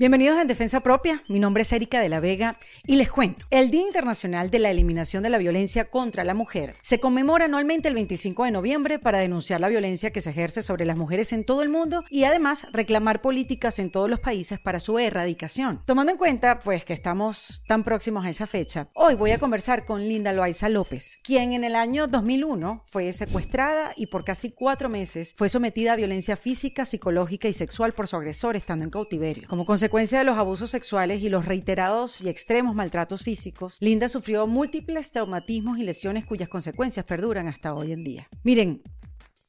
Bienvenidos En Defensa Propia, mi nombre es Erika de la Vega y les cuento, el Día Internacional de la Eliminación de la Violencia contra la Mujer se conmemora anualmente el 25 de noviembre para denunciar la violencia que se ejerce sobre las mujeres en todo el mundo y además reclamar políticas en todos los países para su erradicación. Tomando en cuenta pues que estamos tan próximos a esa fecha, hoy voy a conversar con Linda Loaiza López, quien en el año 2001 fue secuestrada y por casi cuatro meses fue sometida a violencia física, psicológica y sexual por su agresor estando en cautiverio. Como consecuencia consecuencia de los abusos sexuales y los reiterados y extremos maltratos físicos, Linda sufrió múltiples traumatismos y lesiones cuyas consecuencias perduran hasta hoy en día. Miren,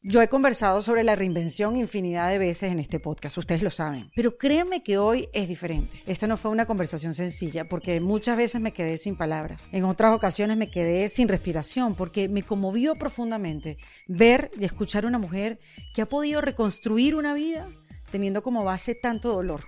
yo he conversado sobre la reinvención infinidad de veces en este podcast, ustedes lo saben, pero créanme que hoy es diferente. Esta no fue una conversación sencilla porque muchas veces me quedé sin palabras. En otras ocasiones me quedé sin respiración porque me conmovió profundamente ver y escuchar a una mujer que ha podido reconstruir una vida teniendo como base tanto dolor.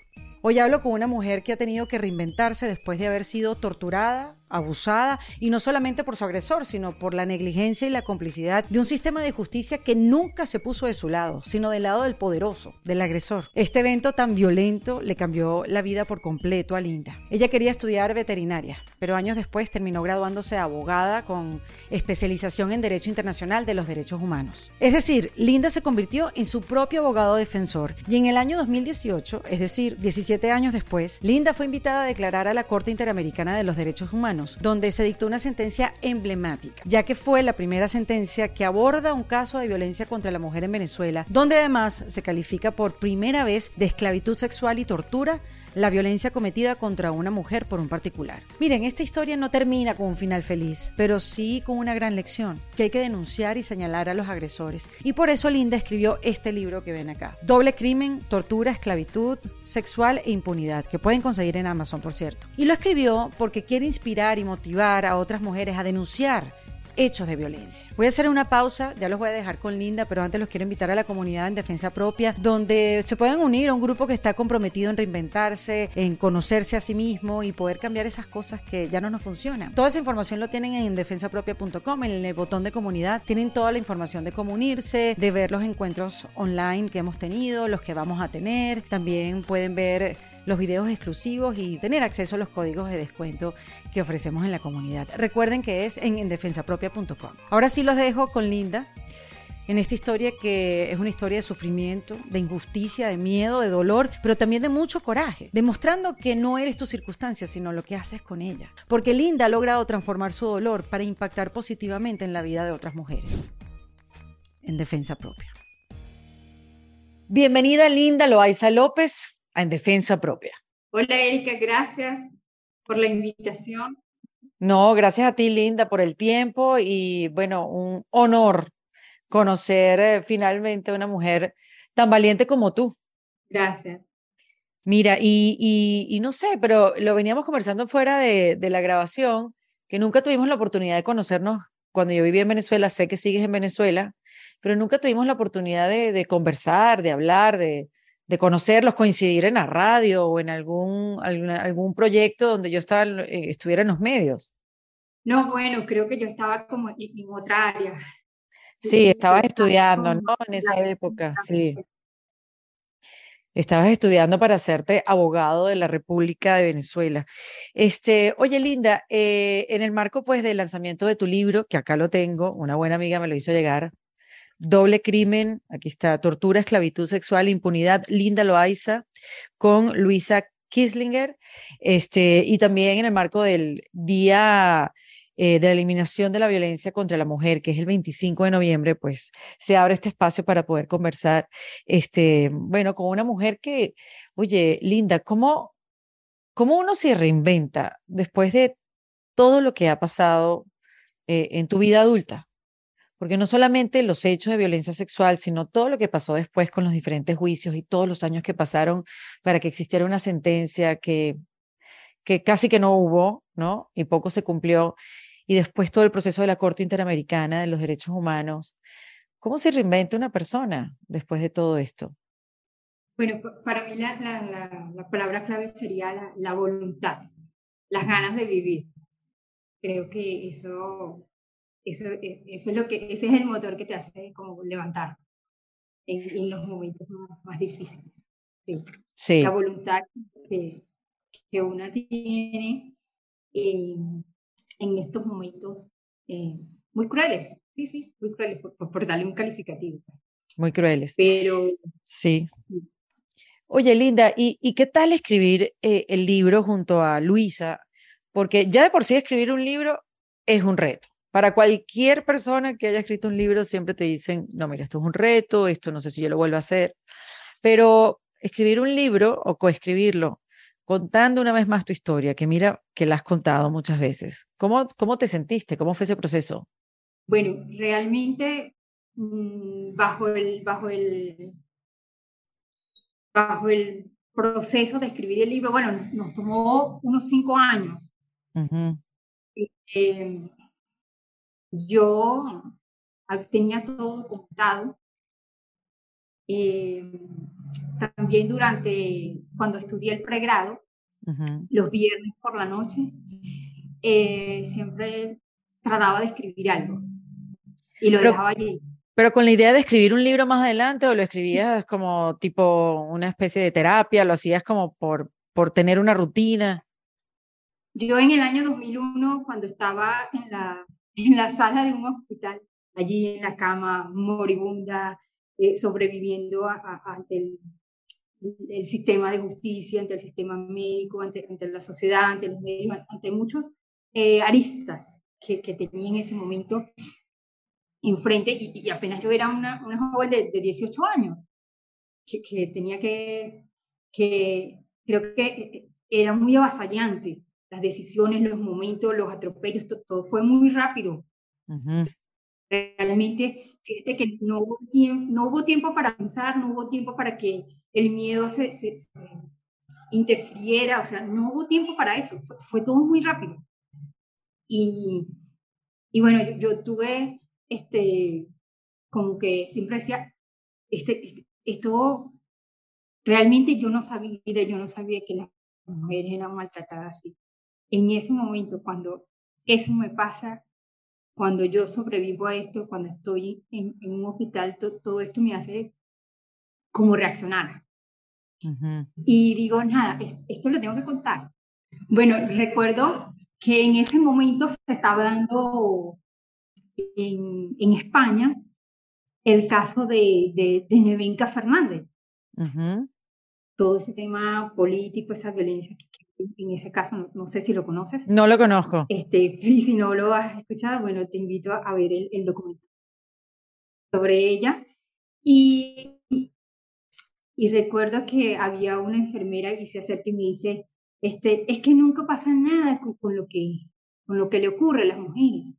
Hoy hablo con una mujer que ha tenido que reinventarse después de haber sido torturada, abusada, y no solamente por su agresor, sino por la negligencia y la complicidad de un sistema de justicia que nunca se puso de su lado, sino del lado del poderoso, del agresor. Este evento tan violento le cambió la vida por completo a Linda. Ella quería estudiar veterinaria, pero años después terminó graduándose de abogada con especialización en Derecho Internacional de los Derechos Humanos. Es decir, Linda se convirtió en su propio abogado defensor y en el año 2018, es decir, 17 años después, Linda fue invitada a declarar a la Corte Interamericana de los Derechos Humanos donde se dictó una sentencia emblemática, ya que fue la primera sentencia que aborda un caso de violencia contra la mujer en Venezuela, donde además se califica por primera vez de esclavitud sexual y tortura la violencia cometida contra una mujer por un particular. Miren, esta historia no termina con un final feliz, pero sí con una gran lección, que hay que denunciar y señalar a los agresores. Y por eso Linda escribió este libro que ven acá. Doble crimen, tortura, esclavitud sexual e impunidad, que pueden conseguir en Amazon, por cierto. Y lo escribió porque quiere inspirar y motivar a otras mujeres a denunciar hechos de violencia. Voy a hacer una pausa, ya los voy a dejar con Linda, pero antes los quiero invitar a la comunidad en defensa propia, donde se pueden unir a un grupo que está comprometido en reinventarse, en conocerse a sí mismo y poder cambiar esas cosas que ya no nos funcionan. Toda esa información lo tienen en defensapropia.com, en el botón de comunidad. Tienen toda la información de cómo unirse, de ver los encuentros online que hemos tenido, los que vamos a tener. También pueden ver los videos exclusivos y tener acceso a los códigos de descuento que ofrecemos en la comunidad. Recuerden que es en, defensapropia.com. Ahora sí los dejo con Linda en esta historia que es una historia de sufrimiento, de injusticia, de miedo, de dolor, pero también de mucho coraje, demostrando que no eres tu circunstancia, sino lo que haces con ella. Porque Linda ha logrado transformar su dolor para impactar positivamente en la vida de otras mujeres. En defensa propia. Bienvenida Linda Loaiza López en defensa propia. Hola Erika, gracias por la invitación. No, gracias a ti Linda por el tiempo y bueno, un honor conocer eh, finalmente a una mujer tan valiente como tú. Gracias. Mira, y, y, no sé, pero lo veníamos conversando fuera de, de la grabación, que nunca tuvimos la oportunidad de conocernos cuando yo vivía en Venezuela, sé que sigues en Venezuela, pero nunca tuvimos la oportunidad de, de conversar, de hablar, de, de conocerlos, coincidir en la radio o en algún, algún proyecto donde yo estaba, eh, estuviera en los medios. No, bueno, creo que yo estaba como en, otra área. Sí, estabas estudiando, ¿no? En esa época, sí. Estabas estudiando para hacerte abogado de la República de Venezuela. Este, oye, Linda, eh, en el marco pues del lanzamiento de tu libro, que acá lo tengo, una buena amiga me lo hizo llegar, doble crimen, aquí está, tortura, esclavitud sexual, impunidad, Linda Loaiza, con Luisa Kislinger, este, y también en el marco del Día eh, de la Eliminación de la Violencia contra la Mujer, que es el 25 de noviembre, pues se abre este espacio para poder conversar, este, bueno, con una mujer que, oye, Linda, ¿cómo, cómo uno se reinventa después de todo lo que ha pasado eh, en tu vida adulta? Porque no solamente los hechos de violencia sexual, sino todo lo que pasó después con los diferentes juicios y todos los años que pasaron para que existiera una sentencia que, que casi que no hubo, ¿no? Y poco se cumplió. Y después todo el proceso de la Corte Interamericana de los Derechos Humanos. ¿Cómo se reinventa una persona después de todo esto? Bueno, para mí la, la, la, palabra clave sería la, la voluntad, las ganas de vivir. Creo que eso eso, eh, eso, es lo que, ese es el motor que te hace como levantar en, los momentos más, difíciles. Sí. La voluntad que, que una tiene en, en estos momentos eh, muy crueles, sí, sí, muy crueles, por, por, darle un calificativo. Muy crueles. Pero... Sí. Oye, Linda, ¿y, y qué tal escribir eh, el libro junto a Luisa? Porque ya de por sí escribir un libro es un reto. Para cualquier persona que haya escrito un libro, siempre te dicen, no, mira, esto es un reto, esto no sé si yo lo vuelvo a hacer. Pero escribir un libro o coescribirlo contando una vez más tu historia, que mira que la has contado muchas veces. ¿Cómo, cómo te sentiste? ¿Cómo fue ese proceso? Bueno, realmente mm, bajo, el, bajo, el, bajo el proceso de escribir el libro, bueno, nos, tomó unos cinco años. Em, yo tenía todo contado. Eh, también durante, cuando estudié el pregrado, los viernes por la noche, eh, siempre trataba de escribir algo y lo dejaba allí. Pero con la idea de escribir un libro más adelante o lo escribías como tipo una especie de terapia, lo hacías como por, por tener una rutina. Yo en el año 2001, cuando estaba en la, en la sala de un hospital, allí en la cama moribunda, eh, sobreviviendo ante el, el, sistema de justicia, ante el sistema médico, ante, ante la sociedad, ante los medios, ante muchos eh, aristas que, que, tenía en ese momento enfrente. Y, y apenas yo era una, una joven de, de 18 años, que, que, tenía que, que, creo que era muy avasallante, las decisiones, los momentos, los atropellos, todo, fue muy rápido. Realmente fíjate que no hubo, tiempo, no hubo tiempo para pensar, no hubo tiempo para que el miedo se, se, interfiera, o sea, no hubo tiempo para eso, fue, todo muy rápido. Y, y bueno, yo, tuve, este, como que siempre decía, este, este, esto, realmente yo no sabía, yo no sabía que las mujeres eran maltratadas así. En ese momento, cuando eso me pasa, cuando yo sobrevivo a esto, cuando estoy en, un hospital, todo esto me hace como reaccionar. Y digo, nada, esto lo tengo que contar. Bueno, recuerdo que en ese momento se estaba dando en, en España el caso de, de, de Nevenka Fernández. Todo ese tema político, esa violencia que, en ese caso, no, sé si lo conoces. No lo conozco. Este, y si no lo has escuchado, bueno, te invito a ver el, el documental sobre ella. Y, y recuerdo que había una enfermera y se acerca y me dice, este, es que nunca pasa nada con, lo, que, con lo que le ocurre a las mujeres.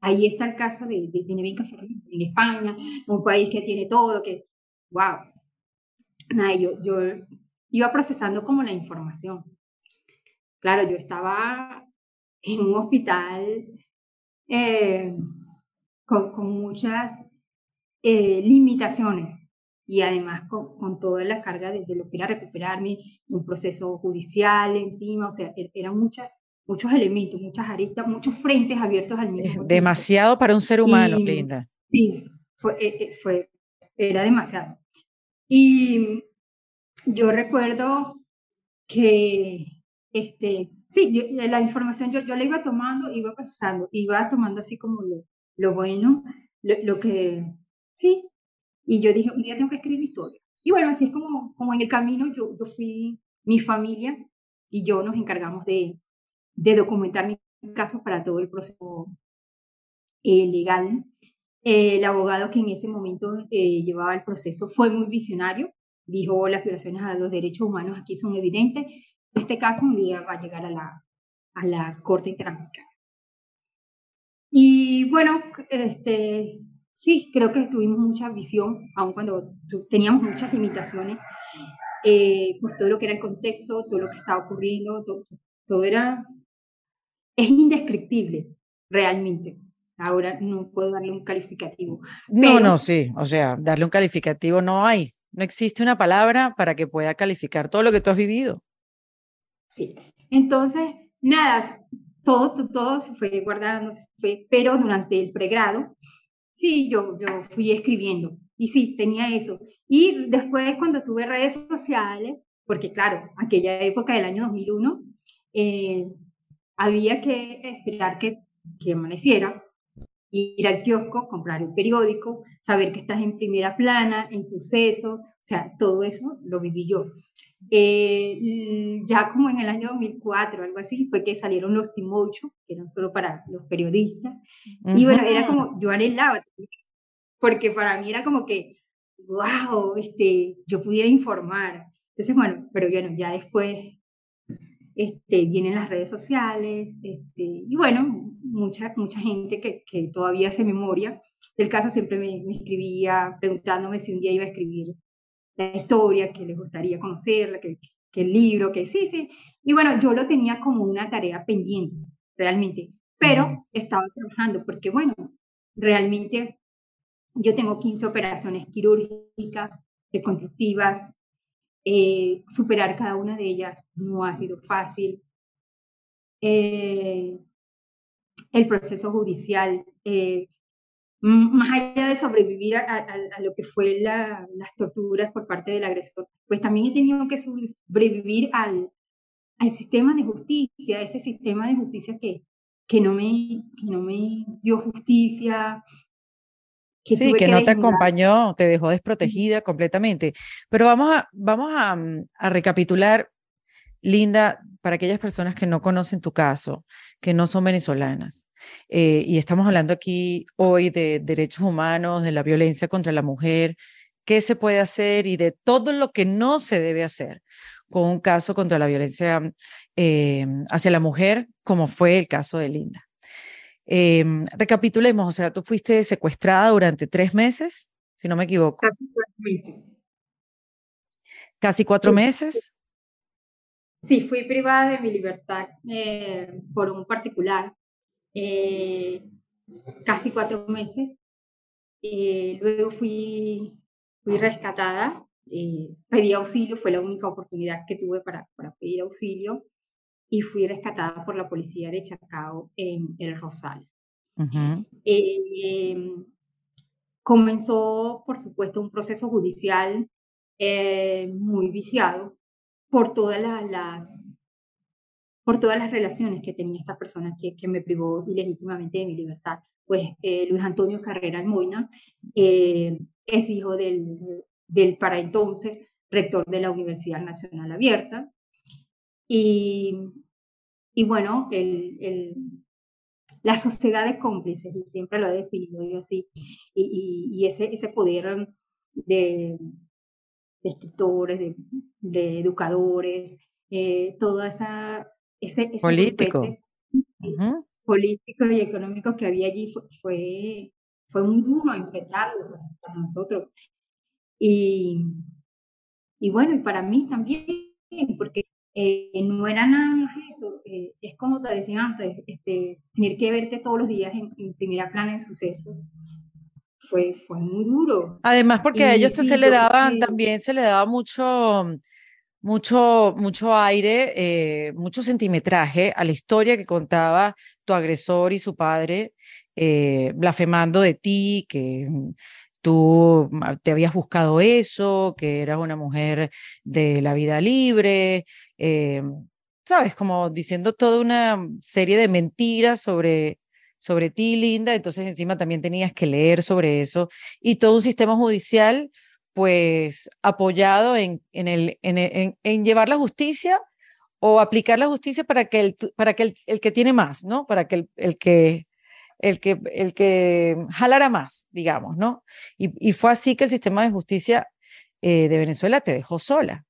Ahí está el caso de, de, en España, un país que tiene todo, que, wow. Nada, yo, yo iba procesando como la información claro, yo estaba en un hospital eh, con, con, muchas eh, limitaciones y además con, con, toda la carga de, lo que era recuperarme, un proceso judicial encima, o sea, er, eran muchas muchos elementos, muchas aristas, muchos frentes abiertos al mismo tiempo. Demasiado para un ser humano, Linda. Sí, fue, eh, fue, era demasiado. Y yo recuerdo que este, sí, eh, la información yo, yo la iba tomando, iba procesando, iba tomando así como lo, lo bueno, lo, que, sí, y yo dije, un día tengo que escribir historia. Y bueno, así es como, como en el camino yo, yo fui, mi familia y yo nos encargamos de, de documentar mi caso para todo el proceso eh, legal. el abogado que en ese momento eh, llevaba el proceso fue muy visionario, dijo las violaciones a los derechos humanos aquí son evidentes, este caso un día va a llegar a la, a la Corte Interamericana. Y bueno, este, sí, creo que tuvimos mucha visión, aun cuando teníamos muchas limitaciones, eh, pues todo lo que era el contexto, todo lo que estaba ocurriendo, todo, todo era, es indescriptible realmente. Ahora no puedo darle un calificativo. No, no, sí, o sea, darle un calificativo no hay. No existe una palabra para que pueda calificar todo lo que tú has vivido. Sí. Entonces, nada, todo, todo se fue guardando, se fue, pero durante el pregrado, sí, yo, yo fui escribiendo y sí, tenía eso. Y después cuando tuve redes sociales, porque claro, aquella época del año 2001, eh, había que esperar que, que amaneciera, ir al kiosco, comprar el periódico, saber que estás en primera plana, en sucesos, o sea, todo eso lo viví yo. Eh, ya como en el año 2004, algo así, fue que salieron los Timocho, que eran solo para los periodistas. Y bueno, era como, yo anhelaba, porque para mí era como que, wow, este, yo pudiera informar. Entonces, bueno, pero bueno, ya después este, vienen las redes sociales, este, y bueno, mucha, mucha gente que, que todavía hace memoria. Del caso siempre me, me, escribía preguntándome si un día iba a escribir la historia, que les gustaría conocerla, que, que el libro, que sí, sí. Y bueno, yo lo tenía como una tarea pendiente, realmente, pero estaba trabajando porque, bueno, realmente yo tengo 15 operaciones quirúrgicas, reconstructivas, eh, superar cada una de ellas no ha sido fácil. Eh, el proceso judicial, eh, más allá de sobrevivir a, lo que fue las torturas por parte del agresor, pues también he tenido que sobrevivir al, al sistema de justicia, ese sistema de justicia que, que, no, me, que no me dio justicia, sí, que, no te acompañó, te dejó desprotegida completamente. Pero vamos a, vamos a, mm, a, recapitular, Linda, para aquellas personas que no conocen tu caso, que no son venezolanas. Eh, y estamos hablando aquí hoy de derechos humanos, de la violencia contra la mujer, qué se puede hacer y de todo lo que no se debe hacer con un caso contra la violencia eh, hacia la mujer, como fue el caso de Linda. Em, recapitulemos, o sea, tú fuiste secuestrada durante tres meses, si no me equivoco. Casi cuatro meses. ¿Casi cuatro meses? Sí, fui privada de mi libertad eh, por un particular, eh, casi cuatro meses. Eh, luego fui, fui rescatada, pedí auxilio, fue la única oportunidad que tuve para, para pedir auxilio y fui rescatada por la policía de Chacao en El Rosal. Eh, comenzó, por supuesto, un proceso judicial eh, muy viciado por todas las por todas las relaciones que tenía esta persona que, que me privó ilegítimamente de mi libertad. Pues eh, Luis Antonio Carrera Almoina es hijo del, del para entonces rector de la Universidad Nacional Abierta, y, y bueno, el, el, la sociedad de cómplices, y siempre lo he definido yo así, y, y, ese, ese poder de, de escritores, de, de educadores, eh, toda esa... Ese, político. político y económico que había allí fue, fue, fue muy duro enfrentarlo para, nosotros. Y, y bueno, y para mí también, porque eh, no era nada más eso, eh, es como te decía antes, este, tener que verte todos los días en, primera plana en sucesos. Fue, fue muy duro. Además, porque a ellos se le daban, también se le daba mucho, mucho, mucho aire, eh, mucho centimetraje a la historia que contaba tu agresor y su padre, blasfemando de ti, que tú te habías buscado eso, que eras una mujer de la vida libre, eh, sabes, como diciendo toda una serie de mentiras sobre, sobre ti, Linda, entonces encima también tenías que leer sobre eso. Y todo un sistema judicial pues apoyado en, en, el, en, llevar la justicia o aplicar la justicia para que el, para que el, el que tiene más, ¿no? Para que el, el que el que, el que jalara más, digamos, ¿no? Y, y fue así que el sistema de justicia eh, de Venezuela te dejó sola.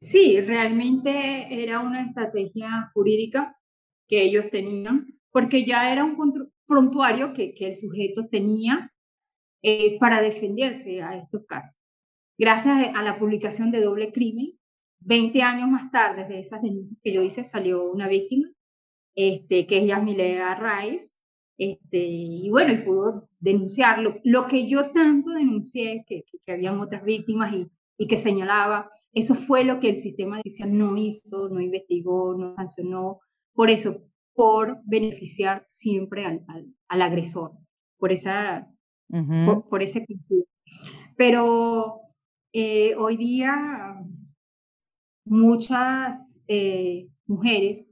Sí, realmente era una estrategia jurídica que ellos tenían, porque ya era un prontuario que, que el sujeto tenía eh, para defenderse a estos casos. Gracias a la publicación de Doble Crimen, 20 años más tarde de esas denuncias que yo hice, salió una víctima, este, que es Yasmilea Rice, este, y bueno, y pudo denunciarlo. Lo que yo tanto denuncié, que, que, habían otras víctimas y, y, que señalaba, eso fue lo que el sistema judicial no hizo, no investigó, no sancionó. Por eso, por beneficiar siempre al, al, agresor, por, esa, por, ese Pero eh, hoy día muchas eh, mujeres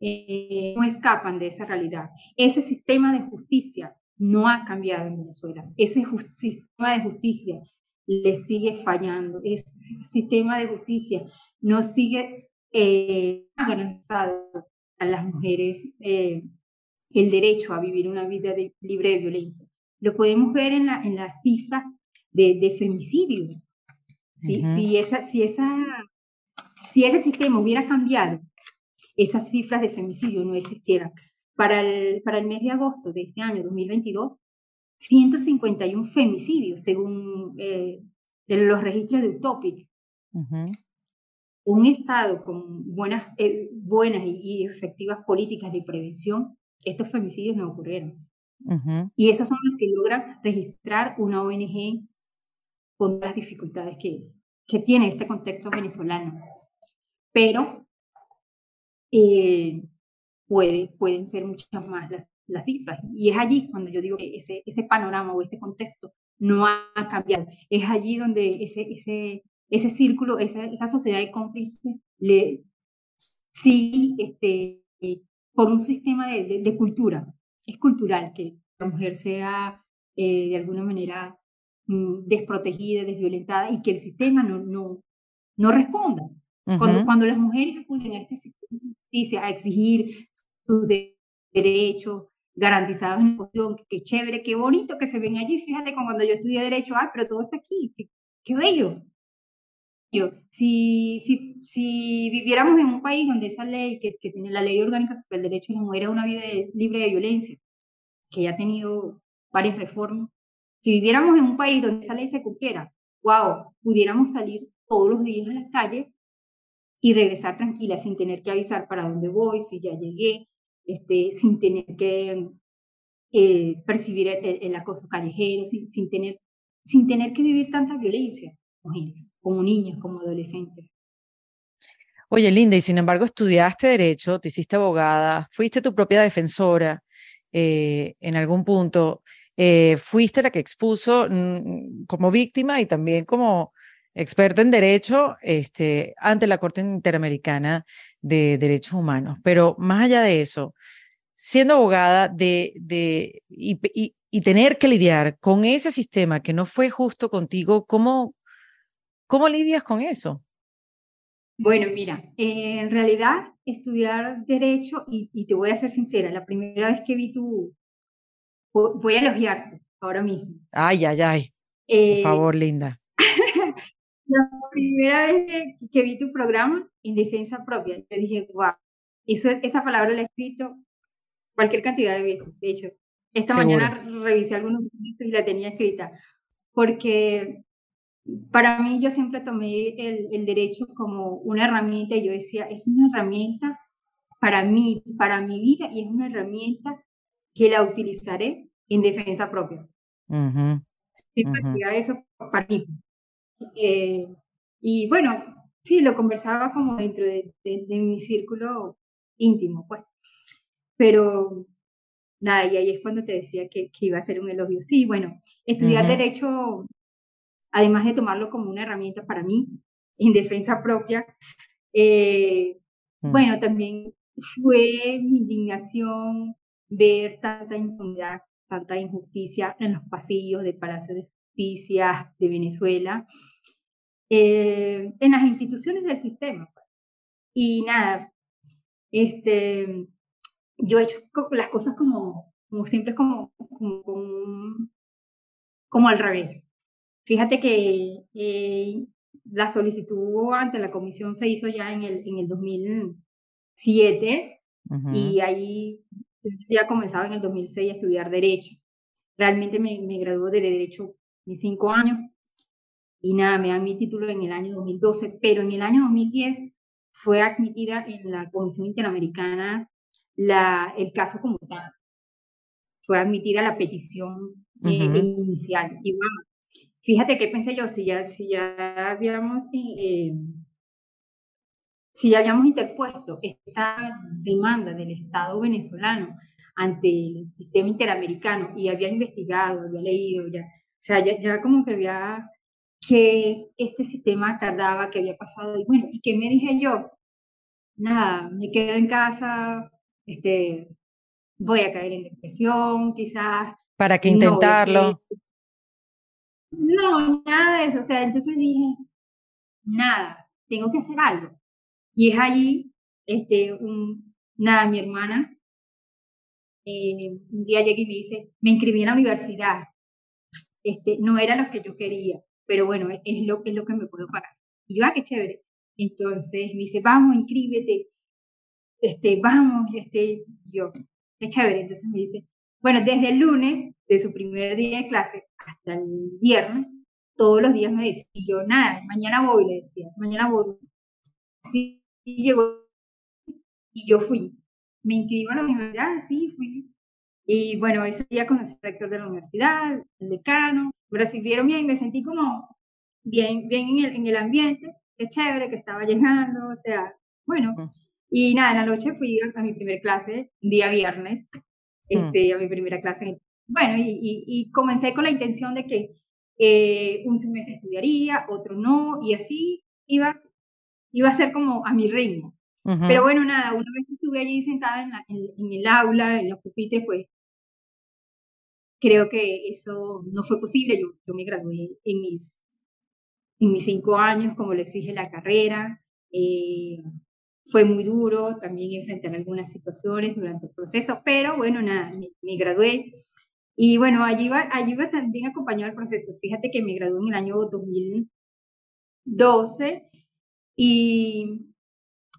eh, no escapan de esa realidad. Ese sistema de justicia no ha cambiado en Venezuela. Ese sistema de justicia le sigue fallando. Ese sistema de justicia no sigue eh, garantizado a las mujeres eh, el derecho a vivir una vida libre de violencia. Lo podemos ver en, la, en las cifras de, de femicidio. Si, si, esa, si, esa, si ese sistema hubiera cambiado, esas cifras de femicidio no existieran. Para el, para el mes de agosto de este año 2022, 151 femicidios, según eh, los registros de Utopic. Un Estado con buenas, eh, buenas y, efectivas políticas de prevención, estos femicidios no ocurrieron. Y esas son las que logran registrar una ONG con las dificultades que, que tiene este contexto venezolano. Pero eh, puede, pueden ser muchas más las, las, cifras. Y es allí cuando yo digo que ese, ese panorama o ese contexto no ha cambiado. Es allí donde ese, ese, ese círculo, esa, esa sociedad de cómplices le sigue este, por un sistema de, de, cultura. Es cultural que la mujer sea eh, de alguna manera mm, desprotegida, desviolentada y que el sistema no, no, no responda. Cuando, cuando las mujeres acuden a este sistema de justicia a exigir sus derechos, garantizados en la qué chévere, qué bonito que se ven allí. Fíjate cuando yo estudié Derecho, ah, pero todo está aquí, qué, bello. Yo, si, si, si viviéramos en un país donde esa ley, que, que tiene la ley orgánica sobre el derecho de la mujer a una vida libre de violencia, que ya ha tenido varias reformas, si viviéramos en un país donde esa ley se cumpliera, wow, pudiéramos salir todos los días a la calle y regresar tranquila sin tener que avisar para dónde voy, si ya llegué, este, sin tener que eh, percibir el, acoso callejero, sin, sin, tener, sin tener que vivir tanta violencia, como niñas, como adolescentes. Oye, Linda, y sin embargo estudiaste derecho, te hiciste abogada, fuiste tu propia defensora eh, en algún punto, eh, fuiste la que expuso mm, como víctima y también como experta en derecho este, ante la Corte Interamericana de Derechos Humanos. Pero más allá de eso, siendo abogada de, de, y, y, tener que lidiar con ese sistema que no fue justo contigo, ¿cómo, cómo lidias con eso? Bueno, mira, eh, en realidad estudiar derecho, y, y, te voy a ser sincera, la primera vez que vi tu, voy a elogiarte ahora mismo. Ay, ay, ay. Por eh, favor, Linda. La primera vez que, vi tu programa en defensa propia, te dije, wow, eso, esa palabra la he escrito cualquier cantidad de veces. De hecho, esta mañana revisé algunos documentos y la tenía escrita, porque para mí yo siempre tomé el, el, derecho como una herramienta y yo decía, es una herramienta para mí, para mi vida y es una herramienta que la utilizaré en defensa propia. Siempre decía eso para mí, eh, y bueno, sí, lo conversaba como dentro de, de, mi círculo íntimo, pues. Pero nada, y ahí es cuando te decía que, que iba a ser un elogio. Sí, bueno, estudiar derecho, además de tomarlo como una herramienta para mí, en defensa propia, eh, mm. bueno, también fue mi indignación ver tanta impunidad, tanta injusticia en los pasillos del Palacio de Justicia de Venezuela, eh, en las instituciones del sistema. Pues. Y nada, este, yo he hecho las cosas como, como siempre, como, como, como, al revés. Fíjate que eh, la solicitud ante la comisión se hizo ya en el, en el 2007 y ahí yo había comenzado en el 2006 a estudiar Derecho. Realmente me, me graduó de Derecho mis cinco años y nada, me dan mi título en el año 2012, pero en el año 2010 fue admitida en la Comisión Interamericana la, el caso como tal. Fue admitida la petición eh, inicial. Y bueno, fíjate qué pensé yo, si ya, si ya habíamos... Eh, si ya habíamos interpuesto esta demanda del Estado venezolano ante el sistema interamericano y había investigado, había leído, ya, sea, ya, ya como que había que este sistema tardaba, que había pasado. Y bueno, ¿y qué me dije yo? Nada, me quedo en casa, este, voy a caer en depresión, quizás. ¿Para qué intentarlo? No, nada de eso. O sea, entonces dije, nada, tengo que hacer algo. Y es allí, este, un, nada, mi hermana, eh, un día llegué y me dice, me inscribí en la universidad. Este, no era lo que yo quería, pero bueno, es lo, es lo que me puedo pagar. Y yo, ah, qué chévere. Entonces me dice, vamos, inscríbete, este, vamos, este, yo, qué chévere. Entonces me dice, bueno, desde el lunes, de su primer día de clase hasta el viernes, todos los días me decía, yo, nada, mañana voy, le decía, mañana voy. Sí, y llegó, y yo fui. Me inscribo a la universidad, sí, fui. Y bueno, ese día conocí al rector de la universidad, el decano, me recibieron bien, me sentí como bien, bien en el, en el ambiente, qué chévere que estaba llegando, o sea, bueno. Y nada, en la noche fui a, mi primer clase, día viernes, este, a mi primera clase. Bueno, y, y, comencé con la intención de que eh, un semestre estudiaría, otro no, y así iba, iba a ser como a mi ritmo. Pero bueno, nada, una vez que estuve allí sentada en, en, el aula, en los pupitres, pues creo que eso no fue posible. Yo, yo me gradué en mis, en mis cinco años, como lo exige la carrera. Eh, fue muy duro también enfrentar algunas situaciones durante el proceso, pero bueno, nada, me, gradué. Y bueno, allí va, allí va también acompañado el proceso. Fíjate que me gradué en el año 2012 y,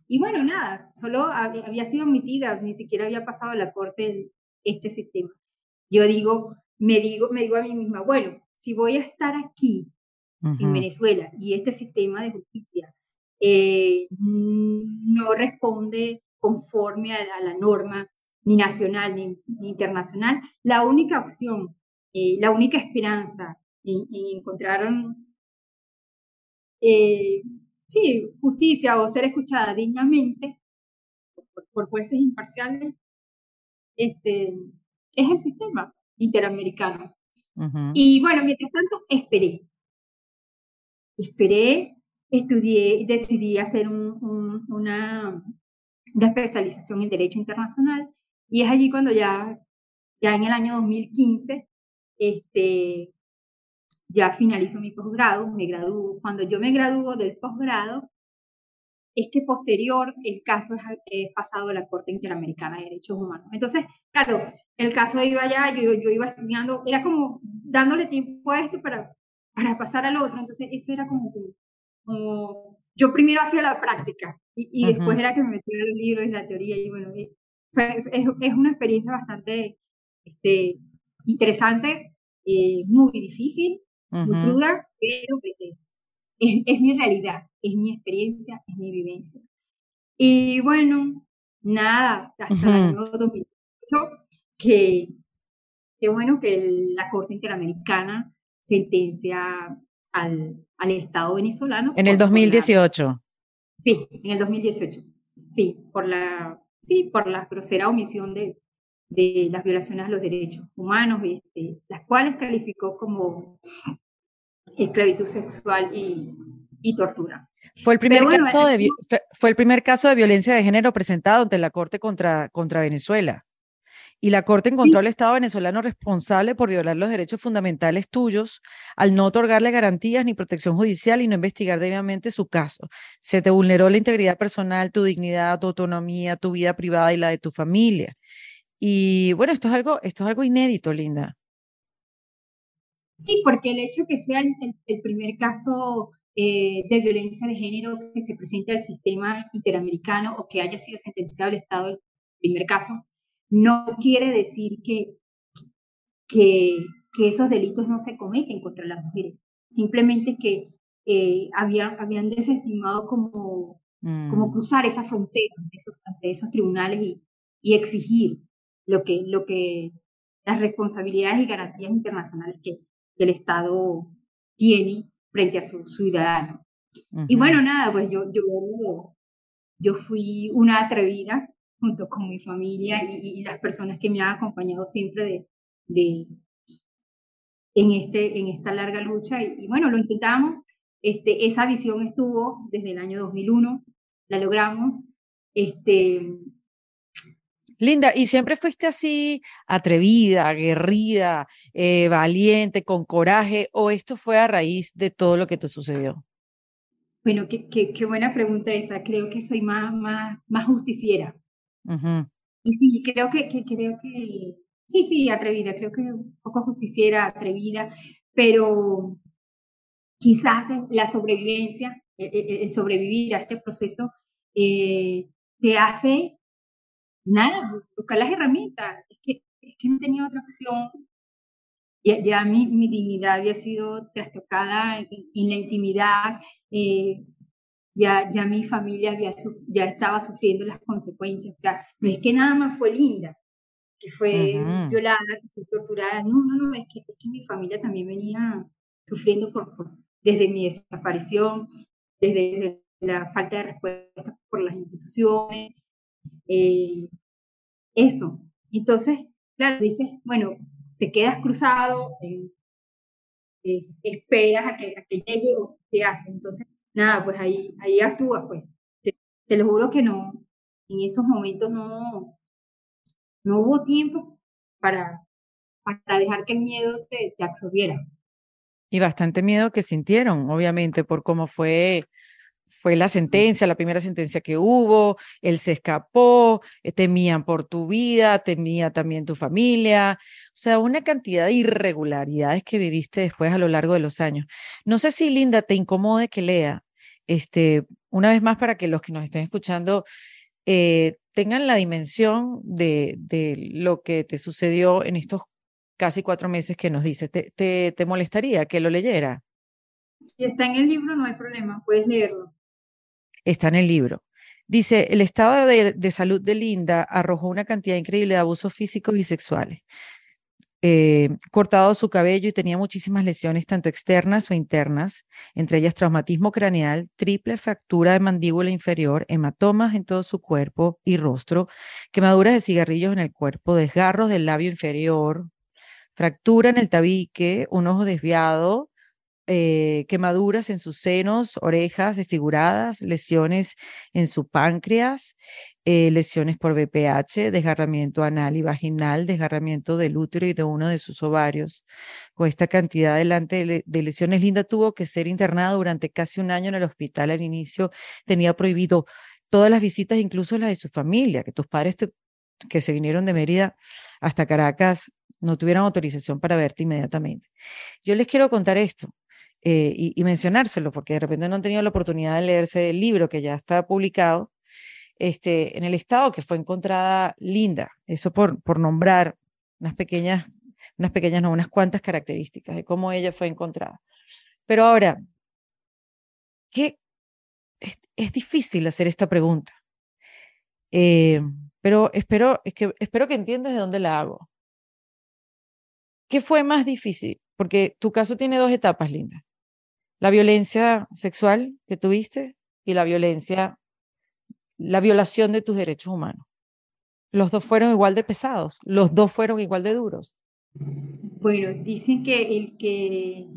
y bueno, nada, solo había, sido admitida, ni siquiera había pasado la corte este sistema. Yo digo, me digo, me digo a mí misma, bueno, si voy a estar aquí en Venezuela y este sistema de justicia eh, no responde conforme a, la norma ni nacional ni, internacional, la única opción, eh, la única esperanza en, encontrar eh, sí, justicia o ser escuchada dignamente por, jueces imparciales este, es el sistema interamericano. Y bueno, mientras tanto, esperé. Esperé estudié, decidí hacer una, una, especialización en Derecho Internacional y es allí cuando ya, ya en el año 2015, este, ya finalizo mi posgrado, me gradúo. Cuando yo me gradúo del posgrado, es que posterior el caso es, pasado a la Corte Interamericana de Derechos Humanos. Entonces, claro, el caso iba allá, yo, yo iba estudiando, era como dándole tiempo a este para, para pasar al otro, entonces eso era como yo primero hacía la práctica y, después era que me metía los libros y la teoría y bueno, fue, es, una experiencia bastante este, interesante, eh, muy difícil, muy cruda, pero eh, es, es, mi realidad, es mi experiencia, es mi vivencia. Y bueno, nada, hasta el año 2008, que, que bueno que la Corte Interamericana sentencia al, al Estado venezolano. En el 2018. sí, en el 2018. Sí, por la, sí, por la grosera omisión de, de las violaciones a los derechos humanos, este, las cuales calificó como esclavitud sexual y, y tortura. Fue el, primer caso de, fue el primer caso de violencia de género presentado ante la Corte contra, contra Venezuela. Y la Corte encontró al Estado venezolano responsable por violar los derechos fundamentales tuyos al no otorgarle garantías ni protección judicial y no investigar debidamente su caso. Se te vulneró la integridad personal, tu dignidad, tu autonomía, tu vida privada y la de tu familia. Y bueno, esto es algo, esto es algo inédito, Linda. Sí, porque el hecho que sea el, primer caso eh, de violencia de género que se presente al sistema interamericano o que haya sido sentenciado el Estado el primer caso, no quiere decir que, que, esos delitos no se cometen contra las mujeres, simplemente que eh, habían, habían desestimado como, como mm. cruzar esa frontera de esos, esos tribunales y, y, exigir lo que, lo que las responsabilidades y garantías internacionales que, el Estado tiene frente a su ciudadano. Y bueno, nada, pues yo, yo, yo fui una atrevida junto con mi familia y, las personas que me han acompañado siempre de, de en, este, en esta larga lucha. Y, bueno, lo intentamos. Este, esa visión estuvo desde el año 2001, la logramos. Este, Linda, ¿y siempre fuiste así atrevida, aguerrida, eh, valiente, con coraje, o esto fue a raíz de todo lo que te sucedió? Bueno, qué, qué, buena pregunta esa. Creo que soy más, más, más justiciera. Y sí, creo que, que, creo que, sí, sí, atrevida, creo que un poco justiciera, atrevida, pero quizás la sobrevivencia, el, e, e, el sobrevivir a este proceso, eh, te hace, nada, buscar las herramientas. Es que, es que no tenía otra opción. Ya, ya mi, mi dignidad había sido trastocada en, en la intimidad, eh, ya, ya mi familia había, ya estaba sufriendo las consecuencias. O sea, no es que nada más fue linda, que fue violada, que fue torturada. No, no, no, es que, es que mi familia también venía sufriendo por, desde mi desaparición, desde, la falta de respuesta por las instituciones. Eh, eso. Entonces, claro, dices, bueno, te quedas cruzado, eh, esperas a que, a que llegue o qué haces. Entonces, nada, pues ahí, ahí actúas, pues. Te, lo juro que no, en esos momentos no, no hubo tiempo para, para dejar que el miedo te, te absorbiera. Y bastante miedo que sintieron, obviamente, por cómo fue fue la sentencia, la primera sentencia que hubo, él se escapó, eh, temían por tu vida, temía también tu familia, o sea, una cantidad de irregularidades que viviste después a lo largo de los años. No sé si Linda te incomode que lea, este, una vez más para que los que nos estén escuchando eh, tengan la dimensión de, de, lo que te sucedió en estos casi cuatro meses que nos dice. ¿Te, te, te molestaría que lo leyera? Si está en el libro, no hay problema, puedes leerlo. Está en el libro. Dice, el estado de, salud de Linda arrojó una cantidad increíble de abusos físicos y sexuales. Eh, cortado su cabello y tenía muchísimas lesiones, tanto externas o internas, entre ellas traumatismo craneal, triple fractura de mandíbula inferior, hematomas en todo su cuerpo y rostro, quemaduras de cigarrillos en el cuerpo, desgarros del labio inferior, fractura en el tabique, un ojo desviado, eh, quemaduras en sus senos, orejas desfiguradas, lesiones en su páncreas, eh, lesiones por BPH, desgarramiento anal y vaginal, desgarramiento del útero y de uno de sus ovarios. Con esta cantidad de, de lesiones, Linda tuvo que ser internada durante casi un año en el hospital. Al inicio tenía prohibido todas las visitas, incluso las de su familia, que tus padres que se vinieron de Mérida hasta Caracas no tuvieran autorización para verte inmediatamente. Yo les quiero contar esto. Eh, y, mencionárselo, porque de repente no han tenido la oportunidad de leerse el libro que ya está publicado, este, en el estado que fue encontrada linda, eso por, por nombrar unas pequeñas, unas pequeñas, no, unas cuantas características de cómo ella fue encontrada. Pero ahora, ¿qué? Es, difícil hacer esta pregunta, eh, pero espero, es que, espero que entiendas de dónde la hago. ¿Qué fue más difícil? Porque tu caso tiene dos etapas, Linda la violencia sexual que tuviste y la violencia, la violación de tus derechos humanos. Los dos fueron igual de pesados, los dos fueron igual de duros. Bueno, dicen que el que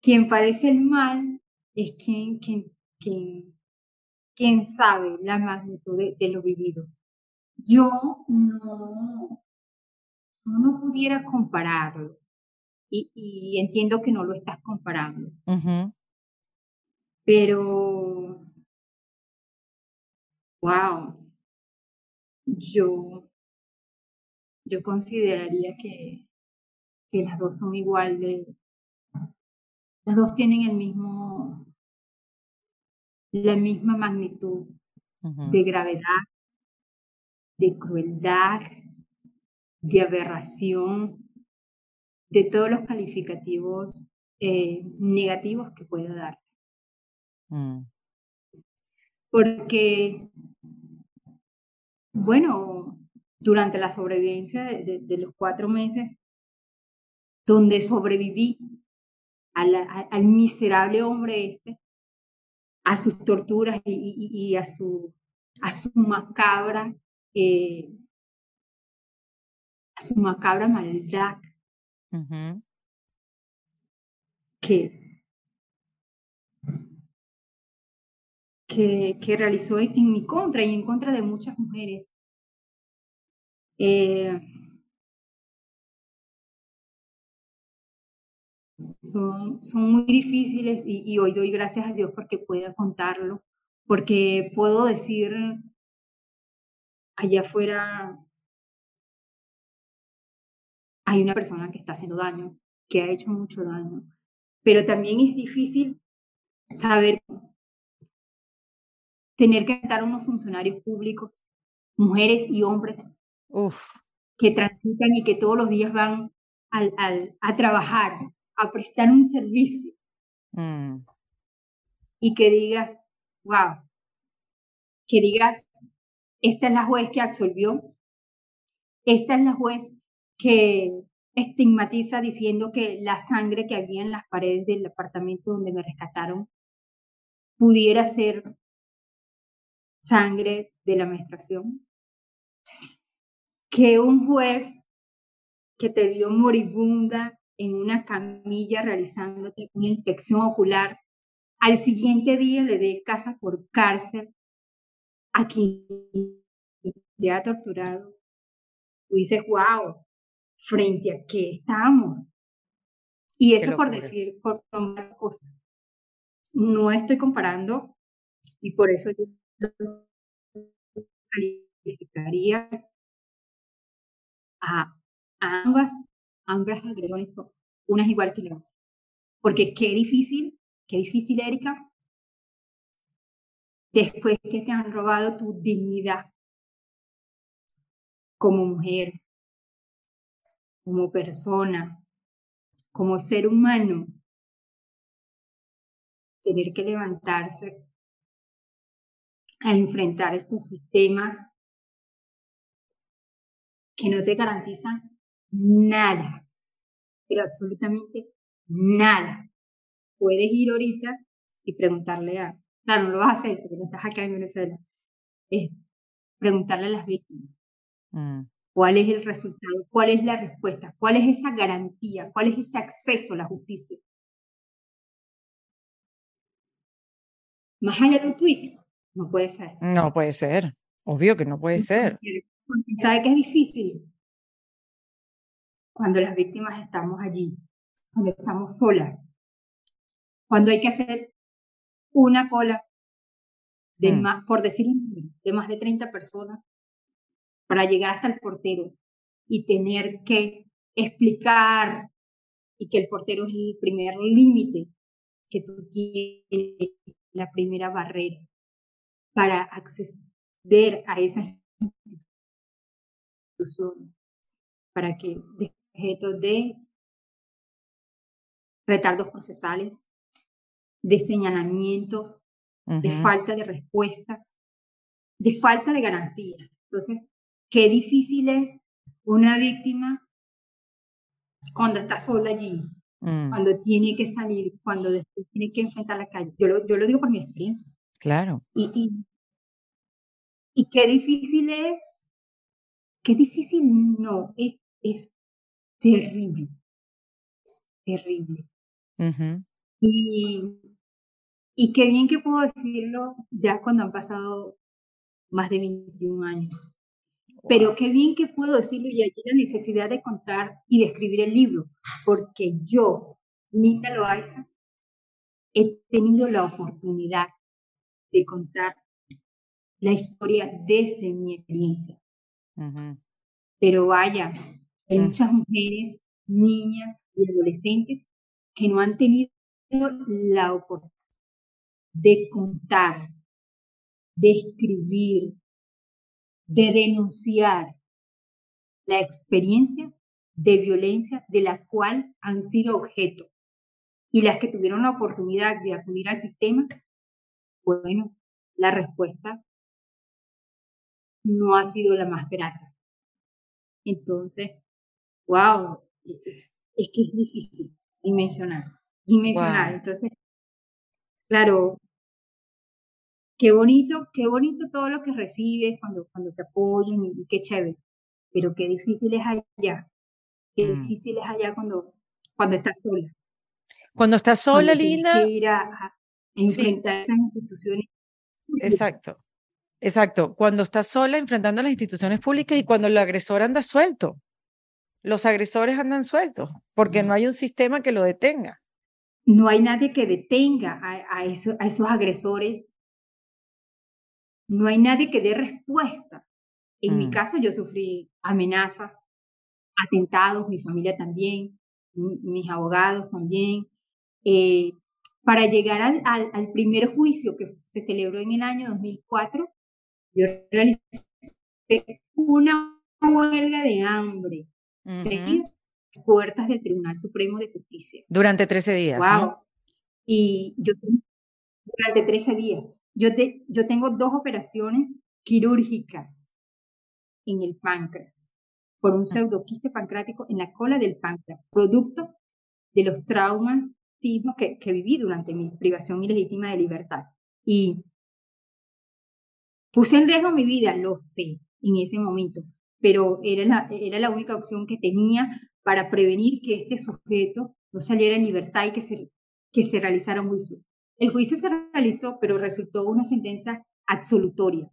quien padece el mal es quien, quien, quien, sabe la magnitud de, lo vivido. Yo no, no pudiera compararlo y, entiendo que no lo estás comparando. Pero, wow, yo, yo consideraría que, que las dos son igual de, las dos tienen el mismo, la misma magnitud de gravedad, de crueldad, de aberración, de todos los calificativos eh, negativos que pueda dar. Mm. Porque, bueno, durante la sobrevivencia de, los cuatro meses, donde sobreviví al miserable hombre este, a sus torturas y, a, su, a su macabra, eh, a su macabra maldad, que, que, realizó en, mi contra y en contra de muchas mujeres. Eh, son, son muy difíciles y, y, hoy doy gracias a Dios porque pueda contarlo, porque puedo decir allá afuera hay una persona que está haciendo daño, que ha hecho mucho daño, pero también es difícil saber tener que estar unos funcionarios públicos, mujeres y hombres, que transitan y que todos los días van al, al, a trabajar, a prestar un servicio. Mm. Y que digas, wow, que digas, esta es la juez que absolvió, esta es la juez que estigmatiza diciendo que la sangre que había en las paredes del apartamento donde me rescataron pudiera ser sangre de la menstruación. Que un juez que te vio moribunda en una camilla realizándote una inspección ocular, al siguiente día le dé casa por cárcel a quien te ha torturado. Tú dices, wow, frente a qué estamos. Y eso por decir, por tomar cosas. No estoy comparando y por eso yo calificaría a ambas, ambas agresiones, unas igual que la otra. Porque qué difícil, qué difícil, Erika, después que te han robado tu dignidad como mujer, como persona, como ser humano, tener que levantarse a enfrentar estos sistemas que no te garantizan nada, pero absolutamente nada. Puedes ir ahorita y preguntarle a, claro, no lo vas a hacer porque no estás acá en Venezuela, es preguntarle a las víctimas. Mm. ¿Cuál es el resultado? ¿Cuál es la respuesta? ¿Cuál es esa garantía? ¿Cuál es ese acceso a la justicia? Más allá de un tweet, no puede ser. No puede ser. Obvio que no puede ser. Porque sabe que es difícil cuando las víctimas estamos allí, cuando estamos solas, cuando hay que hacer una cola de mm. más, por decir de más de 30 personas para llegar hasta el portero y tener que explicar y que el portero es el primer límite que tú tienes, la primera barrera para acceder a esa institución, para que objeto de retardos procesales, de señalamientos, de falta de respuestas, de falta de garantías. Entonces, Qué difícil es una víctima cuando está sola allí, mm. cuando tiene que salir, cuando después tiene que enfrentar la calle. Yo lo, yo lo digo por mi experiencia. Claro. Y, y, y qué difícil es, qué difícil no, es, es terrible, terrible. y, y qué bien que puedo decirlo ya cuando han pasado más de 21 años. Pero qué bien que puedo decirlo y allí la necesidad de contar y de escribir el libro, porque yo, Nita Loaiza, he tenido la oportunidad de contar la historia desde mi experiencia. Pero vaya, hay muchas mujeres, niñas y adolescentes que no han tenido la oportunidad de contar, de escribir, de denunciar la experiencia de violencia de la cual han sido objeto. Y las que tuvieron la oportunidad de acudir al sistema, bueno, la respuesta no ha sido la más grata. Entonces, wow, es que es difícil dimensionar, dimensionar. Entonces, claro, qué bonito, qué bonito todo lo que recibes cuando, cuando te apoyan y, qué chévere, pero qué difícil es allá, qué mm. difícil es allá cuando, cuando estás sola, Cuando estás sola, Linda. Que ir a, enfrentar esas instituciones. Exacto. Exacto. Cuando estás sola enfrentando las instituciones públicas y cuando el agresor anda suelto. Los agresores andan sueltos porque no hay un sistema que lo detenga. No hay nadie que detenga a, a esos agresores. No hay nadie que dé respuesta. En mi mm. caso, yo sufrí amenazas, atentados, mi familia también, mis abogados también. Eh, para llegar al, al, primer juicio que se celebró en el año 2004, yo realicé una huelga de hambre, uh puertas del Tribunal Supremo de Justicia. Durante 13 días. Wow. Y yo, durante 13 días. Yo, te, yo tengo dos operaciones quirúrgicas en el páncreas por un pseudoquiste pancrático en la cola del páncreas, producto de los traumas que, que viví durante mi privación ilegítima de libertad. Y puse en riesgo mi vida, lo sé, en ese momento, pero era la, era la única opción que tenía para prevenir que este sujeto no saliera en libertad y que se, que se realizara un juicio. El juicio se realizó, pero resultó una sentencia absolutoria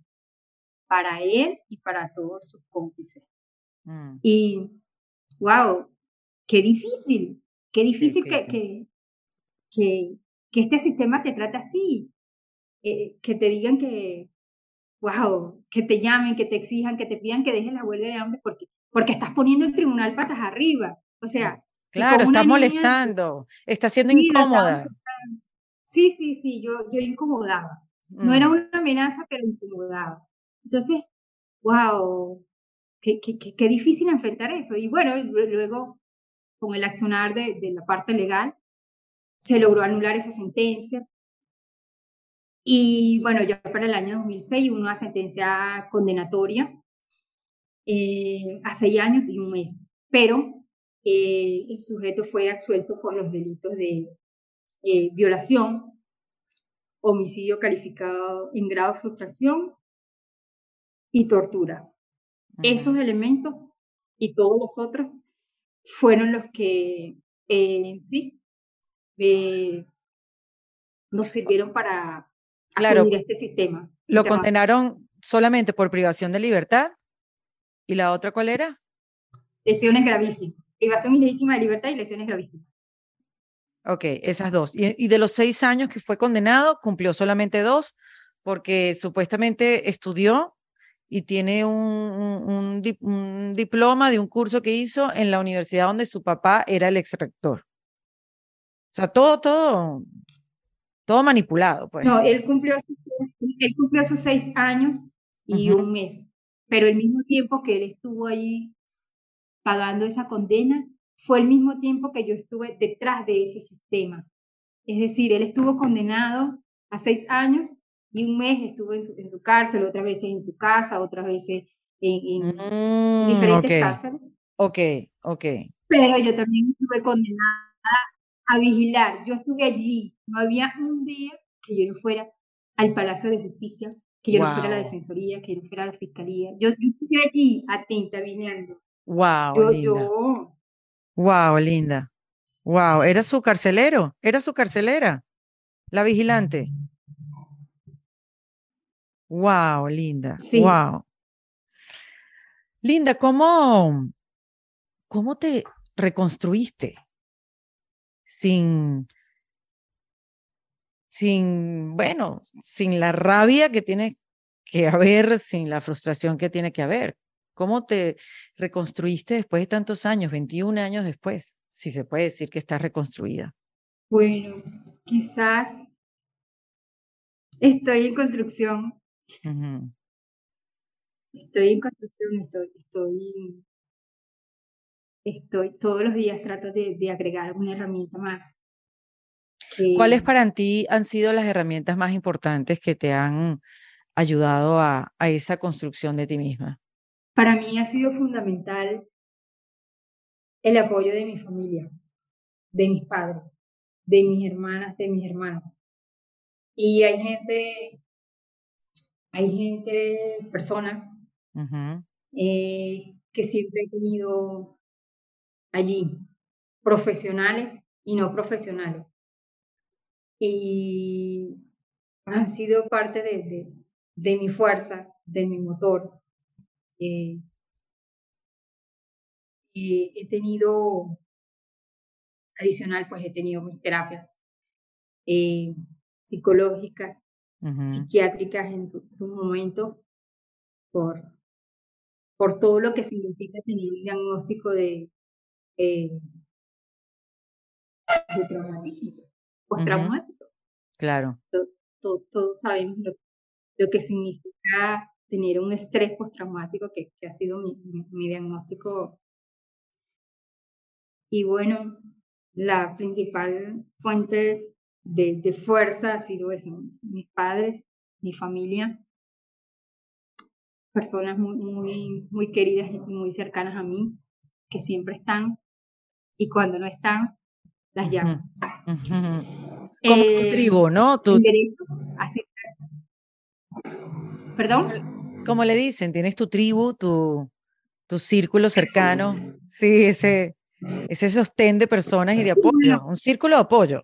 para él y para todos sus cómplices. Mm. Y, wow, qué difícil, qué difícil, Que, que, que, que, este sistema te trate así, eh, que te digan que, wow, que te llamen, que te exijan, que te pidan que dejes la huelga de hambre porque, porque estás poniendo el tribunal patas arriba. O sea, claro, estás molestando, está siendo incómoda. Sí, sí, sí, yo, yo incomodaba. No era una amenaza, pero incomodaba. Entonces, wow, qué, qué, qué, difícil enfrentar eso. Y bueno, luego, con el accionar de, de la parte legal, se logró anular esa sentencia. Y bueno, ya para el año 2006 hubo una sentencia condenatoria eh, a seis años y un mes, pero eh, el sujeto fue absuelto por los delitos de eh, violación, homicidio calificado en grado de frustración y tortura. Esos elementos y todos los otros fueron los que eh, sí eh, nos sirvieron para claro, este sistema. Lo condenaron solamente por privación de libertad. ¿Y la otra cuál era? Lesiones gravísimas. Privación ilegítima de libertad y lesiones gravísimas. Ok, esas dos. Y, y, de los seis años que fue condenado, cumplió solamente dos, porque supuestamente estudió y tiene un, un, diploma de un curso que hizo en la universidad donde su papá era el ex rector. O sea, todo, todo, todo manipulado, pues. No, él cumplió sus, él cumplió sus seis años y un mes, pero el mismo tiempo que él estuvo ahí pagando esa condena, fue el mismo tiempo que yo estuve detrás de ese sistema. Es decir, él estuvo condenado a seis años y un mes estuvo en su, en su cárcel, otras veces en su casa, otras veces en, en mm, diferentes cárceles. Ok, ok. Pero yo también estuve condenada a vigilar. Yo estuve allí. No había un día que yo no fuera al Palacio de Justicia, que yo no fuera a la Defensoría, que yo no fuera a la Fiscalía. Yo, yo estuve allí, atenta, vigilando. Wow, yo, linda. Yo... Wow, linda. Wow, era su carcelero, era su carcelera, la vigilante. Wow, Linda. Sí. Wow. Linda, ¿cómo, cómo te reconstruiste sin, sin, bueno, sin la rabia que tiene que haber, sin la frustración que tiene que haber? ¿Cómo te reconstruiste después de tantos años, 21 años después, si se puede decir que estás reconstruida? Bueno, quizás estoy en construcción Estoy en construcción, estoy, estoy, estoy, todos los días trato de, de agregar una herramienta más. ¿Cuáles para ti han sido las herramientas más importantes que te han ayudado a, a esa construcción de ti misma? Para mí ha sido fundamental el apoyo de mi familia, de mis padres, de mis hermanas, de mis hermanos. Y hay gente hay gente, personas eh, que siempre he tenido allí, profesionales y no profesionales. Y han sido parte de, de, mi fuerza, de mi motor. Eh, he tenido, adicional, pues he tenido mis terapias eh, psicológicas, psiquiátricas en sus su momentos, por, por todo lo que significa tener un diagnóstico de, eh, de traumatismo, postraumático. Claro. Todos sabemos lo, lo, que significa tener un estrés postraumático, que, que ha sido mi, mi, diagnóstico. Y bueno, la principal fuente de, de, fuerza ha sido eso, mis padres, mi familia, personas muy, muy, muy queridas y muy cercanas a mí, que siempre están, y cuando no están, las llamo. Como tu eh, tribu, ¿no? Tu... Derecho, así. ¿Perdón? Como le dicen, tienes tu tribu, tu, tu círculo cercano. Sí, ese, ese sostén de personas y de apoyo, un círculo de apoyo.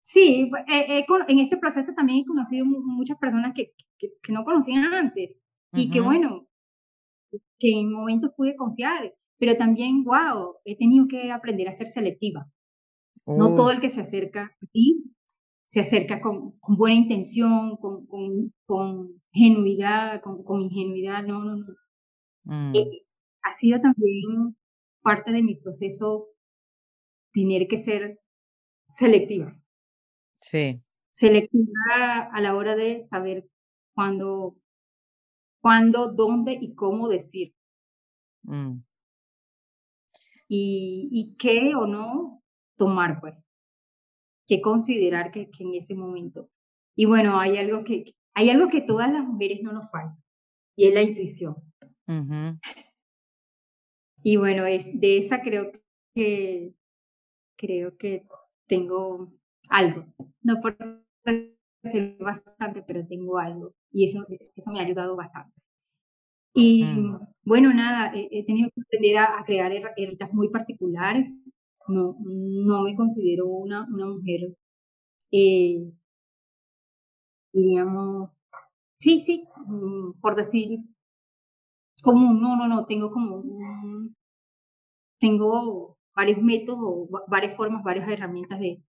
Sí, en este proceso también he conocido muchas personas que, que, no conocían antes y que bueno, que en momentos pude confiar, pero también, wow, he tenido que aprender a ser selectiva. No todo el que se acerca a ti se acerca con, con buena intención, con, con, con genuidad, con, con, ingenuidad, no, no, no. Mm. Eh, ha sido también parte de mi proceso tener que ser selectiva. Sí. Selectiva a la hora de saber cuándo, cuándo, dónde y cómo decir. Mm. Y, y qué o no tomar, pues. Qué considerar que, que, en ese momento. Y bueno, hay algo que, hay algo que todas las mujeres no nos falta, y es la intuición. Y bueno, es, de esa creo que, creo que tengo algo. No por ser bastante, pero tengo algo. Y eso, eso me ha ayudado bastante. Y mm. bueno, nada, he, tenido que aprender a, crear herramientas muy particulares. No, no me considero una, una mujer, eh, digamos, sí, sí, mm, por decir, como no, no, no, tengo como tengo varios métodos, varias formas, varias herramientas de,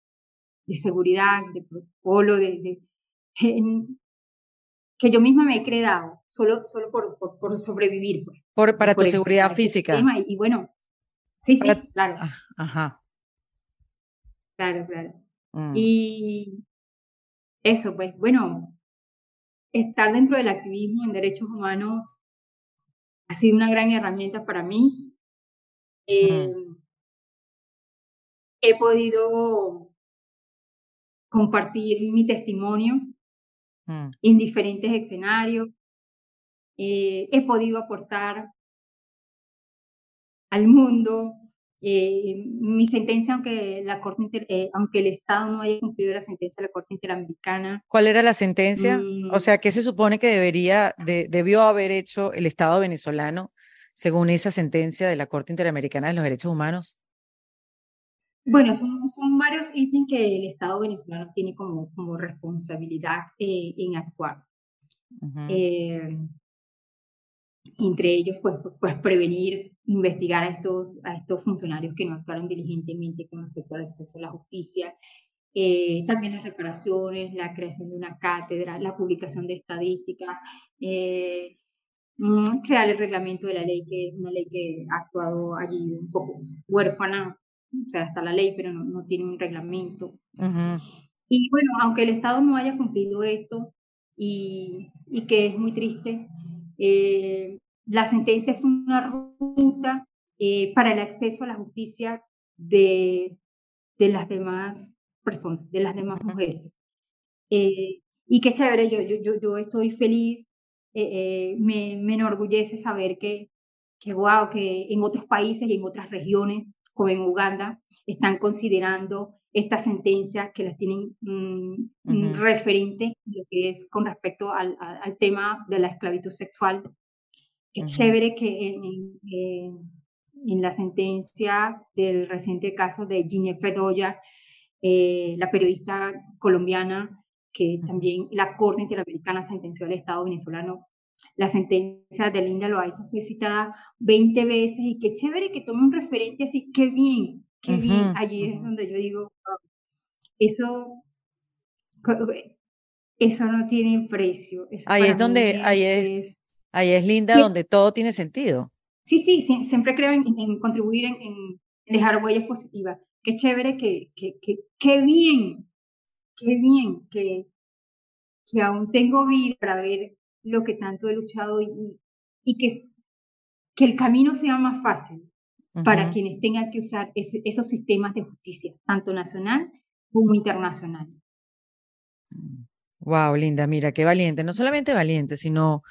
de seguridad, de protocolo, de, que yo misma me he creado, solo, solo por, por, sobrevivir. Pues, por, para tu seguridad física. Y, bueno, sí, sí, claro. Ah, ajá. Claro, claro. Mm. Y eso, pues, bueno, estar dentro del activismo en derechos humanos ha sido una gran herramienta para mí. Eh, he podido compartir mi testimonio mm. en diferentes escenarios. Eh, he podido aportar al mundo. Eh, mi sentencia, aunque, la Corte eh, aunque el Estado no haya cumplido la sentencia de la Corte Interamericana. ¿Cuál era la sentencia? o mm. sea, ¿qué se supone que debería, debió haber hecho el Estado venezolano según esa sentencia de la Corte Interamericana de los Derechos Humanos? Bueno, son, son varios ítems que el Estado venezolano tiene como, como responsabilidad eh, en actuar. Eh, entre ellos, pues, pues prevenir, investigar a estos, a estos funcionarios que no actuaron diligentemente con respecto al acceso a la justicia, eh, también las reparaciones, la creación de una cátedra, la publicación de estadísticas, mm, crear el reglamento de la ley, que es una ley que ha actuado allí un poco huérfana o sea, está la ley, pero no, no tiene un reglamento. Y bueno, aunque el Estado no haya cumplido esto, y, y que es muy triste, eh, la sentencia es una ruta eh, para el acceso a la justicia de, de las demás personas, de las demás mujeres. Eh, y qué chévere, yo, yo, yo estoy feliz, me, me enorgullece saber que, que, wow, que en otros países y en otras regiones como en Uganda, están considerando esta sentencia que la tienen mm, referente lo que es con respecto al, al, tema de la esclavitud sexual. Qué chévere que en, en la sentencia del reciente caso de Ginette Fedoya, eh, la periodista colombiana que también la Corte Interamericana sentenció al Estado venezolano. La sentencia de Linda Loaiza fue citada 20 veces y qué chévere que tome un referente así, qué bien, qué bien. Allí es donde yo digo, eso, eso no tiene precio. ahí es donde, ahí es, ahí es linda, donde todo tiene sentido. Sí, sí, siempre creo en, contribuir, en, dejar huellas positivas. Qué chévere, que, que, que, qué bien, qué bien que, que aún tengo vida para ver lo que tanto he luchado y, y que, que el camino sea más fácil para quienes tengan que usar esos sistemas de justicia, tanto nacional como internacional. Wow, Linda, mira, qué valiente, no solamente valiente, sino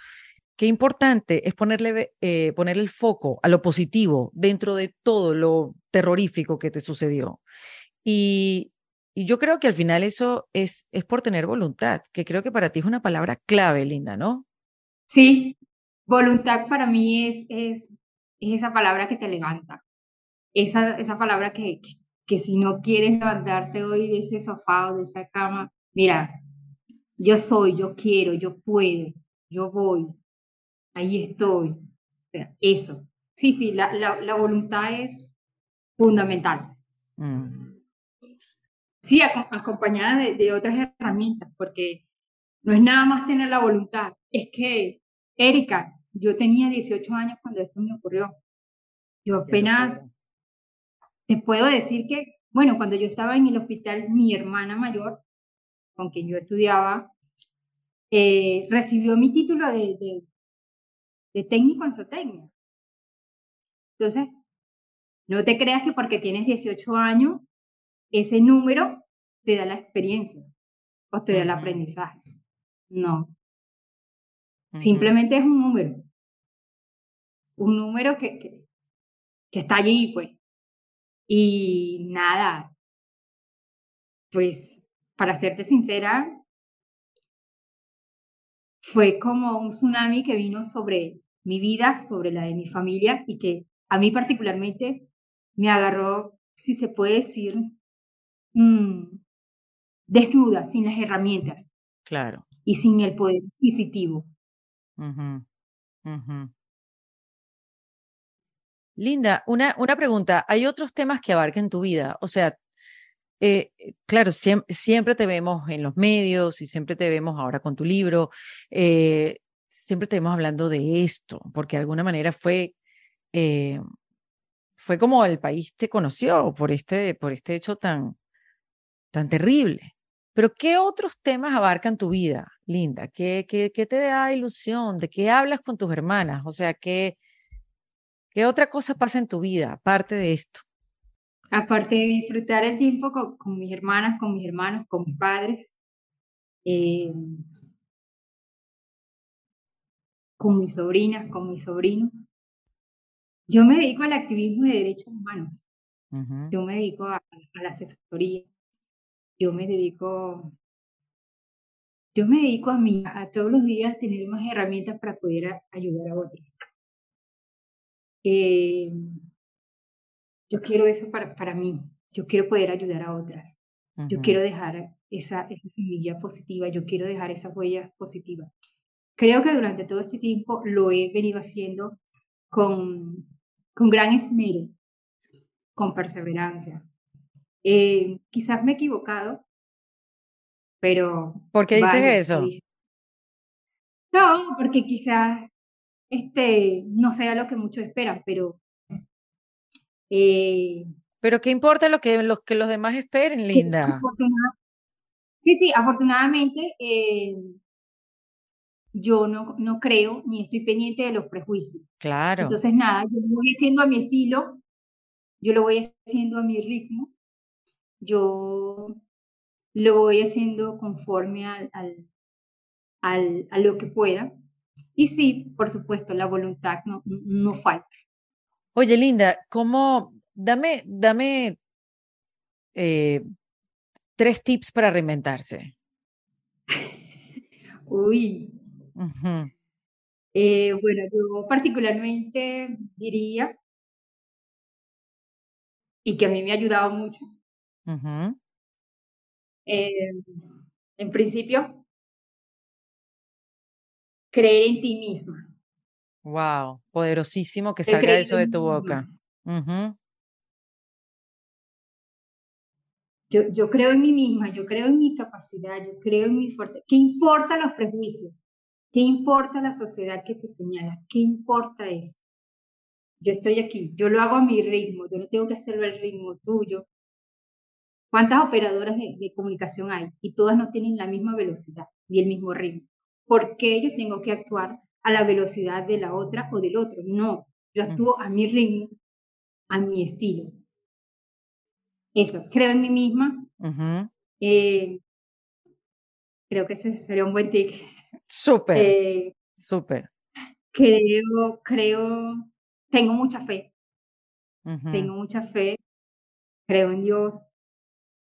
qué importante es ponerle, eh, ponerle el foco a lo positivo dentro de todo lo terrorífico que te sucedió. Y, y yo creo que al final eso es, es por tener voluntad, que creo que para ti es una palabra clave, Linda, ¿no? Sí, voluntad para mí es, es, es esa palabra que te levanta, esa, esa palabra que, que, si no quieres levantarse hoy de ese sofá o de esa cama, mira, yo soy, yo quiero, yo puedo, yo voy, ahí estoy. eso. Sí, sí, la, la, voluntad es fundamental. Mm. Sí, acompañada de, otras herramientas, porque no es nada más tener la voluntad, es que, Erika, yo tenía 18 años cuando esto me ocurrió. Yo apenas te puedo decir que, bueno, cuando yo estaba en el hospital, mi hermana mayor, con quien yo estudiaba, eh, recibió mi título de, de, de técnico en zootecnia. Entonces, no te creas que porque tienes 18 años ese número te da la experiencia o te da el aprendizaje. No. Simplemente es un número. Un número que, que, que está allí, pues. Y nada, pues para serte sincera, fue como un tsunami que vino sobre mi vida, sobre la de mi familia y que a mí particularmente me agarró, si se puede decir, Mm, desnuda, sin las herramientas. Claro. Y sin el poder adquisitivo. Linda, una, una pregunta. ¿Hay otros temas que abarquen tu vida? O sea, eh, claro, siempre, te vemos en los medios y siempre te vemos ahora con tu libro. Eh, siempre te vemos hablando de esto, porque de alguna manera fue, eh, fue como el país te conoció por este, por este hecho tan, tan terrible. Pero ¿qué otros temas abarcan tu vida, Linda? ¿Qué, qué, qué te da ilusión? ¿De qué hablas con tus hermanas? O sea, ¿qué, qué otra cosa pasa en tu vida aparte de esto? Aparte de disfrutar el tiempo con, mis hermanas, con mis hermanos, con mis padres, eh, con mis sobrinas, con mis sobrinos. Yo me dedico al activismo de derechos humanos. Yo me dedico a, a la asesoría, yo me dedico, yo me dedico a mí, a todos los días tener más herramientas para poder ayudar a otros. Eh, yo quiero eso para, para mí, yo quiero poder ayudar a otras, yo quiero dejar esa, esa semilla positiva, yo quiero dejar esa huella positiva. Creo que durante todo este tiempo lo he venido haciendo con, con gran esmero, con perseverancia, eh, quizás me he equivocado, pero... ¿Por qué dices eso? No, porque quizás este, no sea lo que muchos esperan, pero... Eh, pero ¿qué importa lo que los, que los demás esperen, Linda? sí, sí, afortunadamente eh, yo no, no creo ni estoy pendiente de los prejuicios. Claro. Entonces, nada, yo lo voy haciendo a mi estilo, yo lo voy haciendo a mi ritmo yo lo voy haciendo conforme al, al, a lo que pueda. Y sí, por supuesto, la voluntad no, no falta. Oye, Linda, ¿cómo? Dame, dame eh, tres tips para reinventarse. Uy. Eh, bueno, yo particularmente diría y que a mí me ha ayudado mucho. Eh, en principio, creer en ti misma. Wow, poderosísimo que salga eso de tu boca. yo, yo creo en mí misma, yo creo en mi capacidad, yo creo en mi fuerza. ¿Qué importa los prejuicios? ¿Qué importa la sociedad que te señala? ¿Qué importa eso? Yo estoy aquí, yo lo hago a mi ritmo, yo no tengo que hacerlo al ritmo tuyo. ¿Cuántas operadoras de, de comunicación hay? Y todas no tienen la misma velocidad ni el mismo ritmo. ¿Por qué yo tengo que actuar a la velocidad de la otra o del otro? No, yo actúo a mi ritmo, a mi estilo. Eso, creo en mí misma. Eh, creo que ese sería un buen tic. Súper, eh, súper. Creo, creo, tengo mucha fe. Tengo mucha fe, creo en Dios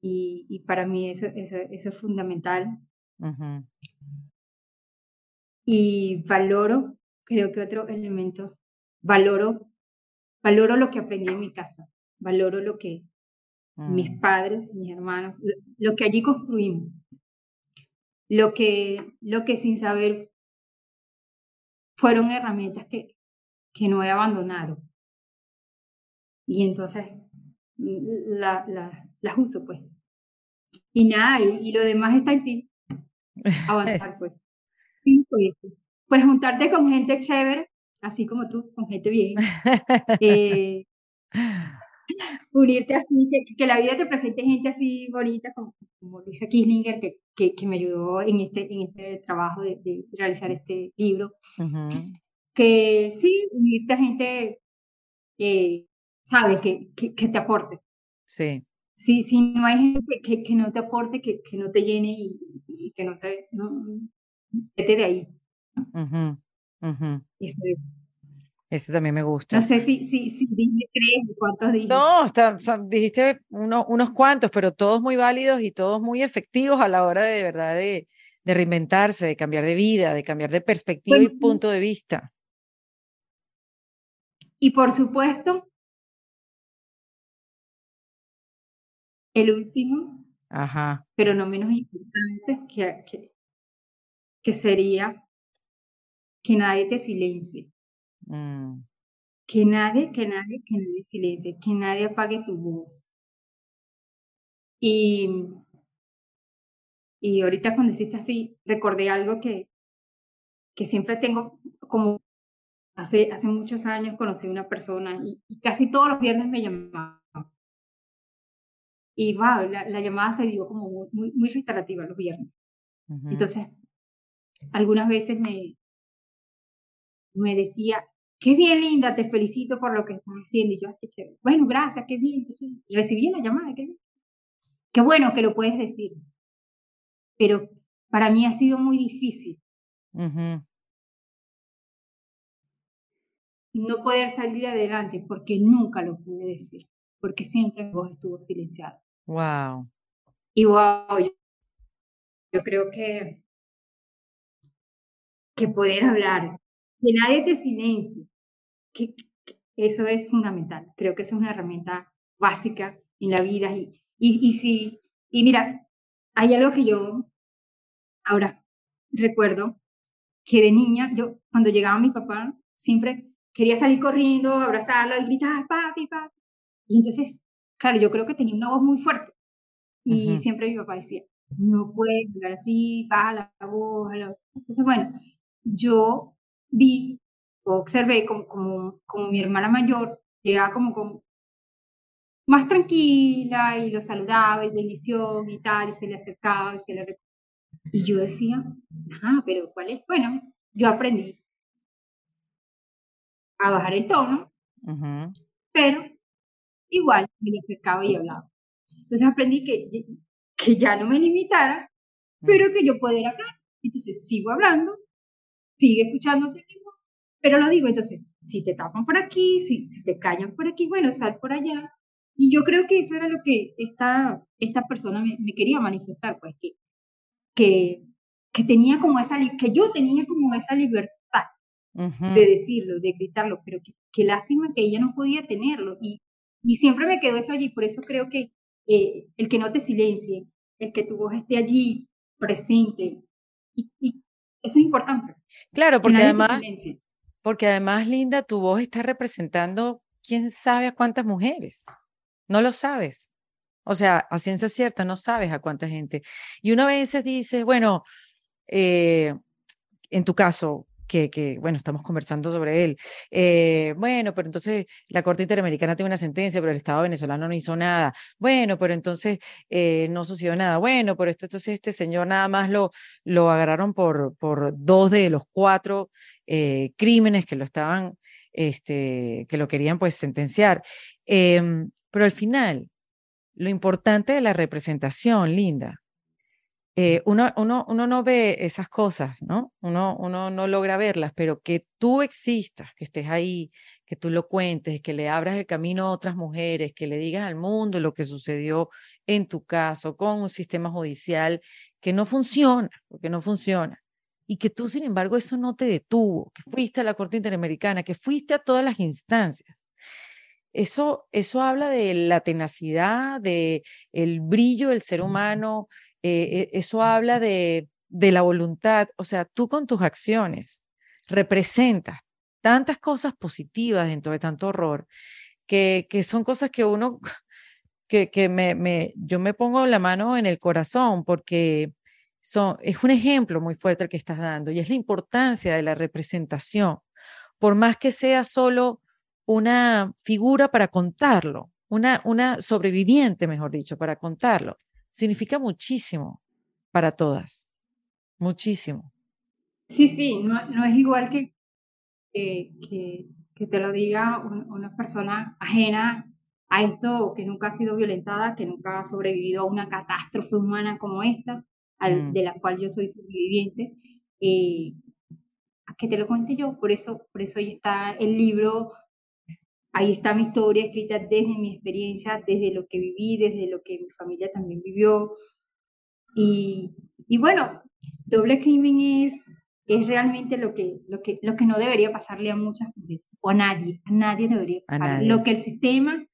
y, y para mí eso, eso, eso es fundamental. Y valoro, creo que otro elemento, valoro, valoro lo que aprendí en mi casa, valoro lo que mis mm. padres, mis hermanos, lo que allí construimos, lo que, lo que sin saber fueron herramientas que, que no he abandonado. Y entonces las la, la uso, pues. Y nada, y, lo demás está en ti. Avanzar, pues. pues. pues. juntarte con gente chévere, así como tú, con gente bien. Eh, unirte así, que, que, la vida te presente gente así bonita como, como Luisa Kislinger, que, que, que, me ayudó en este, en este trabajo de, de realizar este libro. Que sí, unirte a gente que, sabes, que, que, te aporte. Sí. Sí, si no hay gente que, que no te aporte, que, que no te llene y, y que no te... No, vete de ahí. Eso es. Ese también me gusta. No sé si, si, si dije tres, ¿cuántos dije? No, dijiste uno, unos cuantos, pero todos muy válidos y todos muy efectivos a la hora de, de verdad de, de reinventarse, de cambiar de vida, de cambiar de perspectiva y punto de vista. Y por supuesto, el último, Ajá. pero no menos importante, que, que, que sería que nadie te silencie. Mm. Que nadie, que nadie, que nadie silencie, que nadie apague tu voz. Y, y ahorita cuando hiciste así, recordé algo que, que siempre tengo como hace, hace muchos años conocí a una persona y, casi todos los viernes me llamaba. Y wow, la, la llamada se dio como muy, muy restaurativa los viernes. Entonces, algunas veces me, me decía, qué bien linda, te felicito por lo que estás haciendo. Y yo, qué chévere. Bueno, gracias, qué bien. Recibí la llamada, qué bien. Qué bueno que lo puedes decir. Pero para mí ha sido muy difícil. No poder salir adelante porque nunca lo pude decir, porque siempre vos estuvo silenciado. Wow. Y wow, yo, yo creo que, que poder hablar, que nadie te silencie, que, eso es fundamental. Creo que esa es una herramienta básica en la vida. Y, y, y, si, y mira, hay algo que yo ahora recuerdo que de niña, yo cuando llegaba mi papá, siempre quería salir corriendo, abrazarlo y gritar, papi, papi. Y entonces, claro, yo creo que tenía una voz muy fuerte. Y siempre mi papá decía, no puedes hablar así, baja la voz. Entonces, bueno, yo vi observé como, como, como mi hermana mayor llegaba como, como más tranquila y lo saludaba y bendición y tal, y se le acercaba y se le Y yo decía, ah, pero ¿cuál es? Bueno, yo aprendí a bajar el tono, pero igual me le acercaba y hablaba. Entonces aprendí que, que ya no me limitara, pero que yo pudiera hablar. Entonces sigo hablando, sigue escuchándose pero lo digo, entonces, si te tapan por aquí, si, si te callan por aquí, bueno, sal por allá. Y yo creo que eso era lo que esta, esta persona me, me quería manifestar, pues, que, que, que, tenía como esa, que yo tenía como esa libertad de decirlo, de gritarlo, pero qué lástima que ella no podía tenerlo. Y, Y siempre me quedó eso allí, por eso creo que eh, el que no te silencie, el que tu voz esté allí presente, y, eso es importante. Claro, porque además, porque además, Linda, tu voz está representando quién sabe a cuántas mujeres. No lo sabes. O sea, a ciencia cierta, no sabes a cuánta gente. Y una vez dices, bueno, eh, en tu caso, que, bueno, estamos conversando sobre él. Eh, bueno, pero entonces la Corte Interamericana tiene una sentencia, pero el Estado venezolano no hizo nada. Bueno, pero entonces eh, no sucedió nada. Bueno, pero esto, entonces este señor nada más lo, lo agarraron por, por dos de los cuatro eh, crímenes que lo estaban, este, que lo querían pues sentenciar. Em, pero al final, lo importante de la representación, Linda, eh, uno, uno, uno, no ve esas cosas, ¿no? Uno, uno no logra verlas, pero que tú existas, que estés ahí, que tú lo cuentes, que le abras el camino a otras mujeres, que le digas al mundo lo que sucedió en tu caso con un sistema judicial que no funciona, porque no funciona. Y que tú, sin embargo, eso no te detuvo, que fuiste a la Corte Interamericana, que fuiste a todas las instancias. Eso, eso habla de la tenacidad, de el brillo del ser humano, eh, e, eso habla de, de la voluntad, o sea, tú con tus acciones representas tantas cosas positivas dentro de tanto horror, que, que son cosas que uno, que, que me, me, yo me pongo la mano en el corazón porque son, es un ejemplo muy fuerte el que estás dando y es la importancia de la representación, por más que sea solo una figura para contarlo, una, una sobreviviente, mejor dicho, para contarlo significa muchísimo para todas, muchísimo. Sí, sí, no, no es igual que, que, que, te lo diga una persona ajena a esto, que nunca ha sido violentada, que nunca ha sobrevivido a una catástrofe humana como esta, al, mm. de la cual yo soy sobreviviente, eh, que te lo cuente yo. Por eso, por eso ahí está el libro Ahí está mi historia escrita desde mi experiencia, desde lo que viví, desde lo que mi familia también vivió. Y, y bueno, doble crimen es, es realmente lo que, lo, que, lo que no debería pasarle a muchas mujeres, o a nadie, a nadie debería pasar. Lo que el sistema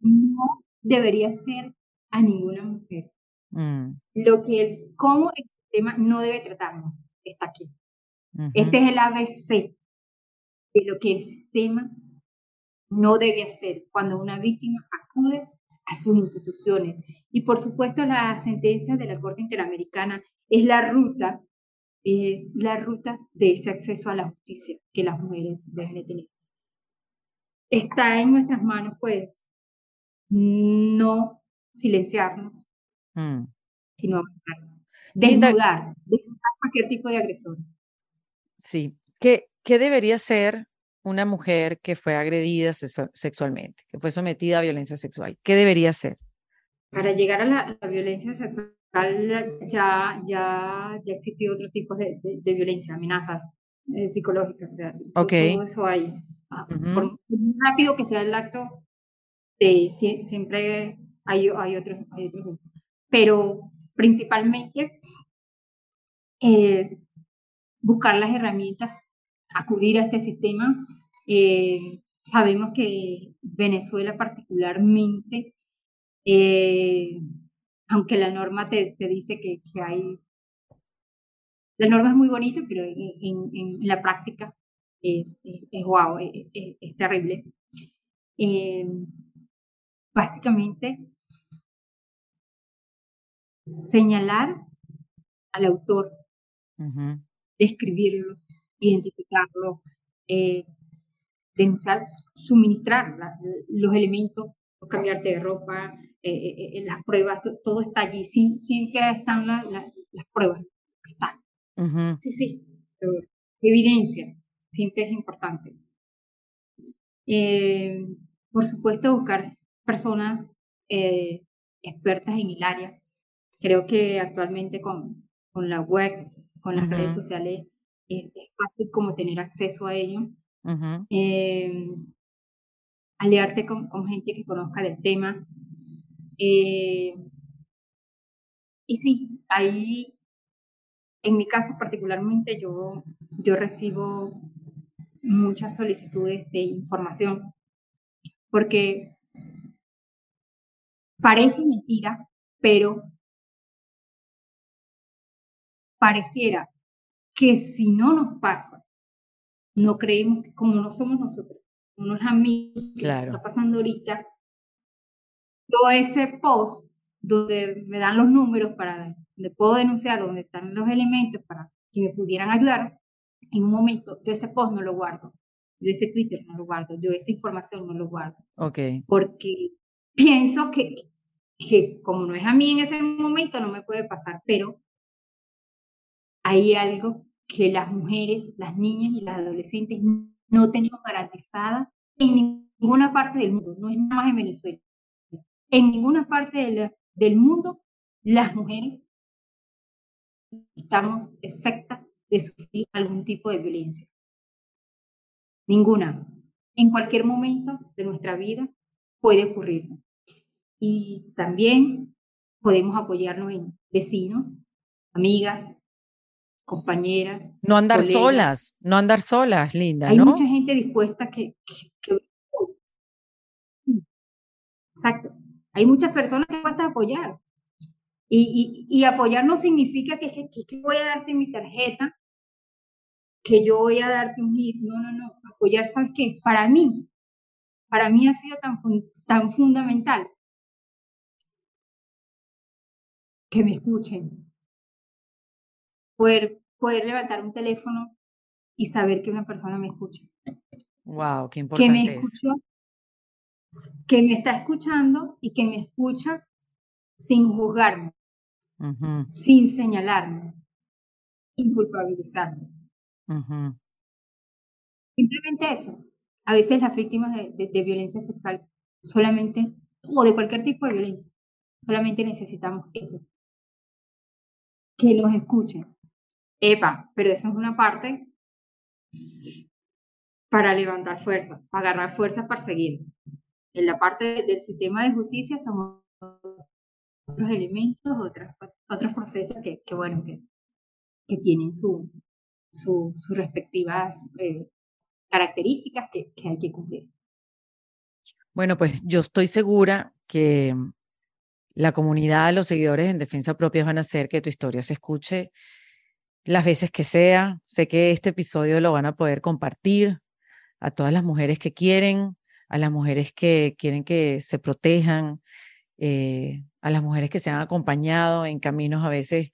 no debería hacer a ninguna mujer. Mm. Lo que el, cómo el sistema no debe tratarnos está aquí. Este es el ABC de lo que el sistema no debe hacer cuando una víctima acude a sus instituciones. Y por supuesto la sentencia de la Corte Interamericana es la ruta, es la ruta de ese acceso a la justicia que las mujeres deben de tener. Está en nuestras manos, pues, no silenciarnos, mm. sino avanzar, desnudar, desnudar cualquier tipo de agresor. Sí, ¿qué, qué debería ser una mujer que fue agredida sexualmente, que fue sometida a violencia sexual? ¿Qué debería hacer? Para llegar a la, violencia sexual ya, ya, ya existió otro tipo de, de, violencia, amenazas eh, psicológicas, o sea, todo eso hay. Ah, por rápido que sea el acto, de, siempre hay, hay, otros, hay otros. Pero principalmente eh, buscar las herramientas acudir a este sistema. Eh, sabemos que Venezuela particularmente, eh, aunque la norma te, te dice que, que, hay... La norma es muy bonita, pero en, en, la práctica es, es, wow, es, terrible. Eh, básicamente, señalar al autor, describirlo, identificarlo, eh, denunciar, suministrar los elementos, cambiarte de ropa, eh, eh, las pruebas, todo está allí, siempre están las pruebas, están. Sí, sí, evidencias, siempre es importante. por supuesto, buscar personas expertas en el área. Creo que actualmente con, con la web, con las redes sociales, es, fácil como tener acceso a ello. Eh, aliarte con, con, gente que conozca del tema. Eh, y sí, ahí, en mi caso particularmente, yo, yo recibo muchas solicitudes de información, porque parece mentira, pero pareciera que si no nos pasa, no creemos que como no somos nosotros, como no es a mí, claro. está pasando ahorita, todo ese post donde me dan los números para donde puedo denunciar, donde están los elementos para que me pudieran ayudar, en un momento yo ese post no lo guardo, yo ese Twitter no lo guardo, yo esa información no lo guardo. Ok. Porque pienso que, que como no es a mí en ese momento no me puede pasar, pero hay algo que las mujeres, las niñas y las adolescentes no tenemos garantizada en ninguna parte del mundo, no es nada más en Venezuela. En ninguna parte del mundo las mujeres estamos exceptas de sufrir algún tipo de violencia. Ninguna. En cualquier momento de nuestra vida puede ocurrir. Y también podemos apoyarnos en vecinos, amigas, compañeras. No andar solas, no andar solas, linda. Hay mucha gente dispuesta que, Exacto. Hay muchas personas que a apoyar. Y, y, apoyar no significa que, que, que, voy a darte mi tarjeta, que yo voy a darte un hit. No, no, no. Apoyar, ¿sabes qué? Para mí, para mí ha sido tan, tan fundamental que me escuchen. Poder, poder levantar un teléfono y saber que una persona me escucha. Wow, qué importante. Que me escuchó, que me está escuchando y que me escucha sin juzgarme, sin señalarme, sin culpabilizarme. Simplemente eso. A veces las víctimas de, violencia sexual solamente, o de cualquier tipo de violencia, solamente necesitamos eso. Que nos escuchen. Epa, pero eso es una parte para levantar fuerza, agarrar fuerza para seguir. En la parte del sistema de justicia somos otros elementos, otras, otros procesos que, bueno, que, que tienen su, sus respectivas eh, características que, que hay que cumplir. Bueno, pues yo estoy segura que la comunidad, los seguidores en Defensa Propia van a hacer que tu historia se escuche las veces que sea. Sé que este episodio lo van a poder compartir a todas las mujeres que quieren, a las mujeres que quieren que se protejan, eh, a las mujeres que se han acompañado en caminos a veces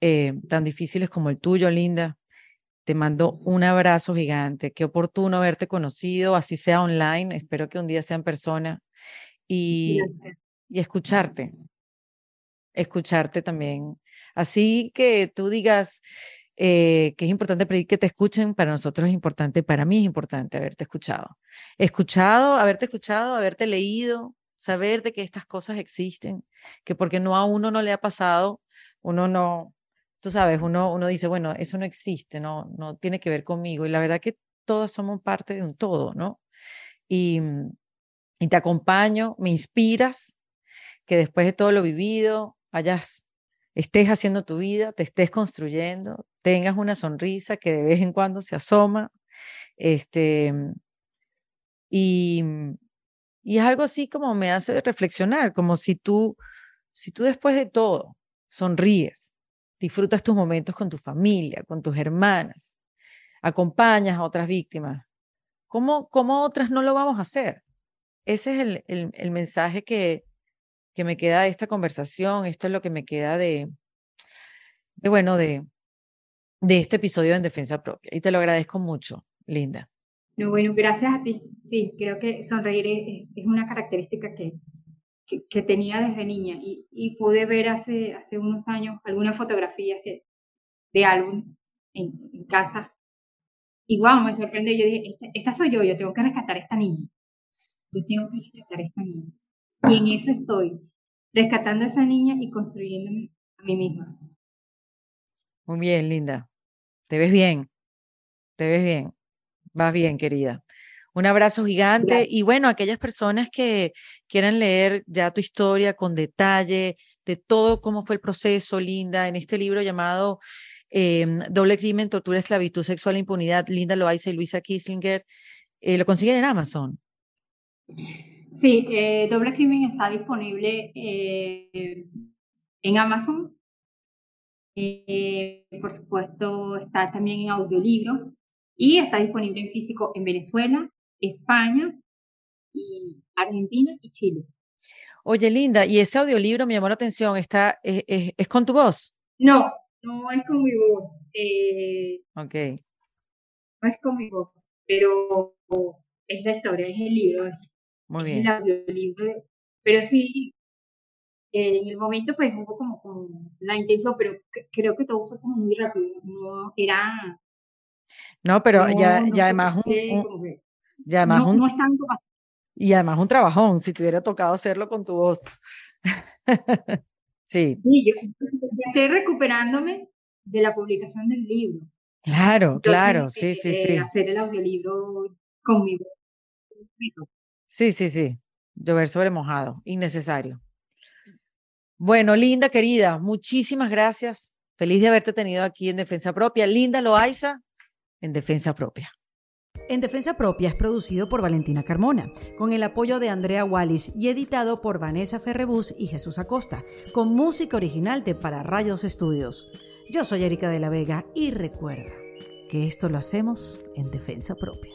eh, tan difíciles como el tuyo, Linda. Te mando un abrazo gigante. Qué oportuno haberte conocido, así sea online. Espero que un día sea en persona y, y escucharte. Escucharte también. Así que tú digas eh, que es importante pedir que te escuchen, para nosotros es importante, para mí es importante haberte escuchado. Escuchado, haberte escuchado, haberte leído, saber de que estas cosas existen, que porque no a uno no le ha pasado, uno no, tú sabes, uno, uno dice, bueno, eso no existe, no, no tiene que ver conmigo. Y la verdad que todas somos parte de un todo, ¿no? Y, y te acompaño, me inspiras, que después de todo lo vivido, hayas, estés haciendo tu vida, te estés construyendo, tengas una sonrisa que de vez en cuando se asoma, este, y, y es algo así como me hace reflexionar, como si tú, si tú después de todo sonríes, disfrutas tus momentos con tu familia, con tus hermanas, acompañas a otras víctimas, ¿cómo, cómo otras no lo vamos a hacer? Ese es el, el, el mensaje que, que me queda de esta conversación, esto es lo que me queda de, bueno, de, este episodio en Defensa Propia. Y te lo agradezco mucho, Linda. No, bueno, gracias a ti. Sí, creo que sonreír es, una característica que, tenía desde niña y, pude ver hace, unos años algunas fotografías de, de álbumes en, casa. Y wow, me sorprendió. Yo dije, esta, soy yo, yo tengo que rescatar a esta niña. Yo tengo que rescatar a esta niña. Y en eso estoy, rescatando a esa niña y construyéndome a mí misma. Muy bien, Linda. Te ves bien. Te ves bien. Vas bien, querida. Un abrazo gigante y bueno, aquellas personas que quieran leer ya tu historia con detalle de todo cómo fue el proceso, Linda, en este libro llamado em, Doble Crimen, Tortura, Esclavitud, Sexual, Impunidad, Linda Loaiza y Luisa Kislinger, eh, lo consiguen en Amazon. Sí, eh, Doble Crimen está disponible eh, en Amazon. Eh, por supuesto, está también en audiolibro y está disponible en físico en Venezuela, España y Argentina y Chile. Oye, Linda, y ese audiolibro me llamó la atención, está, es, con tu voz? No, no es con mi voz. ok. No es con mi voz, pero es la historia, es el libro, muy bien. pero sí, en el momento pues hubo como, como la intención, pero creo que todo fue como muy rápido, no era... No, pero ya, ya además... Un, ya además no, es tanto Y además un trabajón, si te hubiera tocado hacerlo con tu voz. sí. sí yo, estoy recuperándome de la publicación del libro. Claro, claro, sí, sí, sí. Hacer el audiolibro con mi voz. Sí, sí, sí. Llover sobre mojado, innecesario. Bueno, Linda, querida, muchísimas gracias. Feliz de haberte tenido aquí en Defensa Propia. Linda Loaiza, en Defensa Propia. En Defensa Propia es producido por Valentina Carmona, con el apoyo de Andrea Wallis y editado por Vanessa Ferrebus y Jesús Acosta, con música original de Para Rayos Estudios. Yo soy Erika de la Vega y recuerda que esto lo hacemos en Defensa Propia.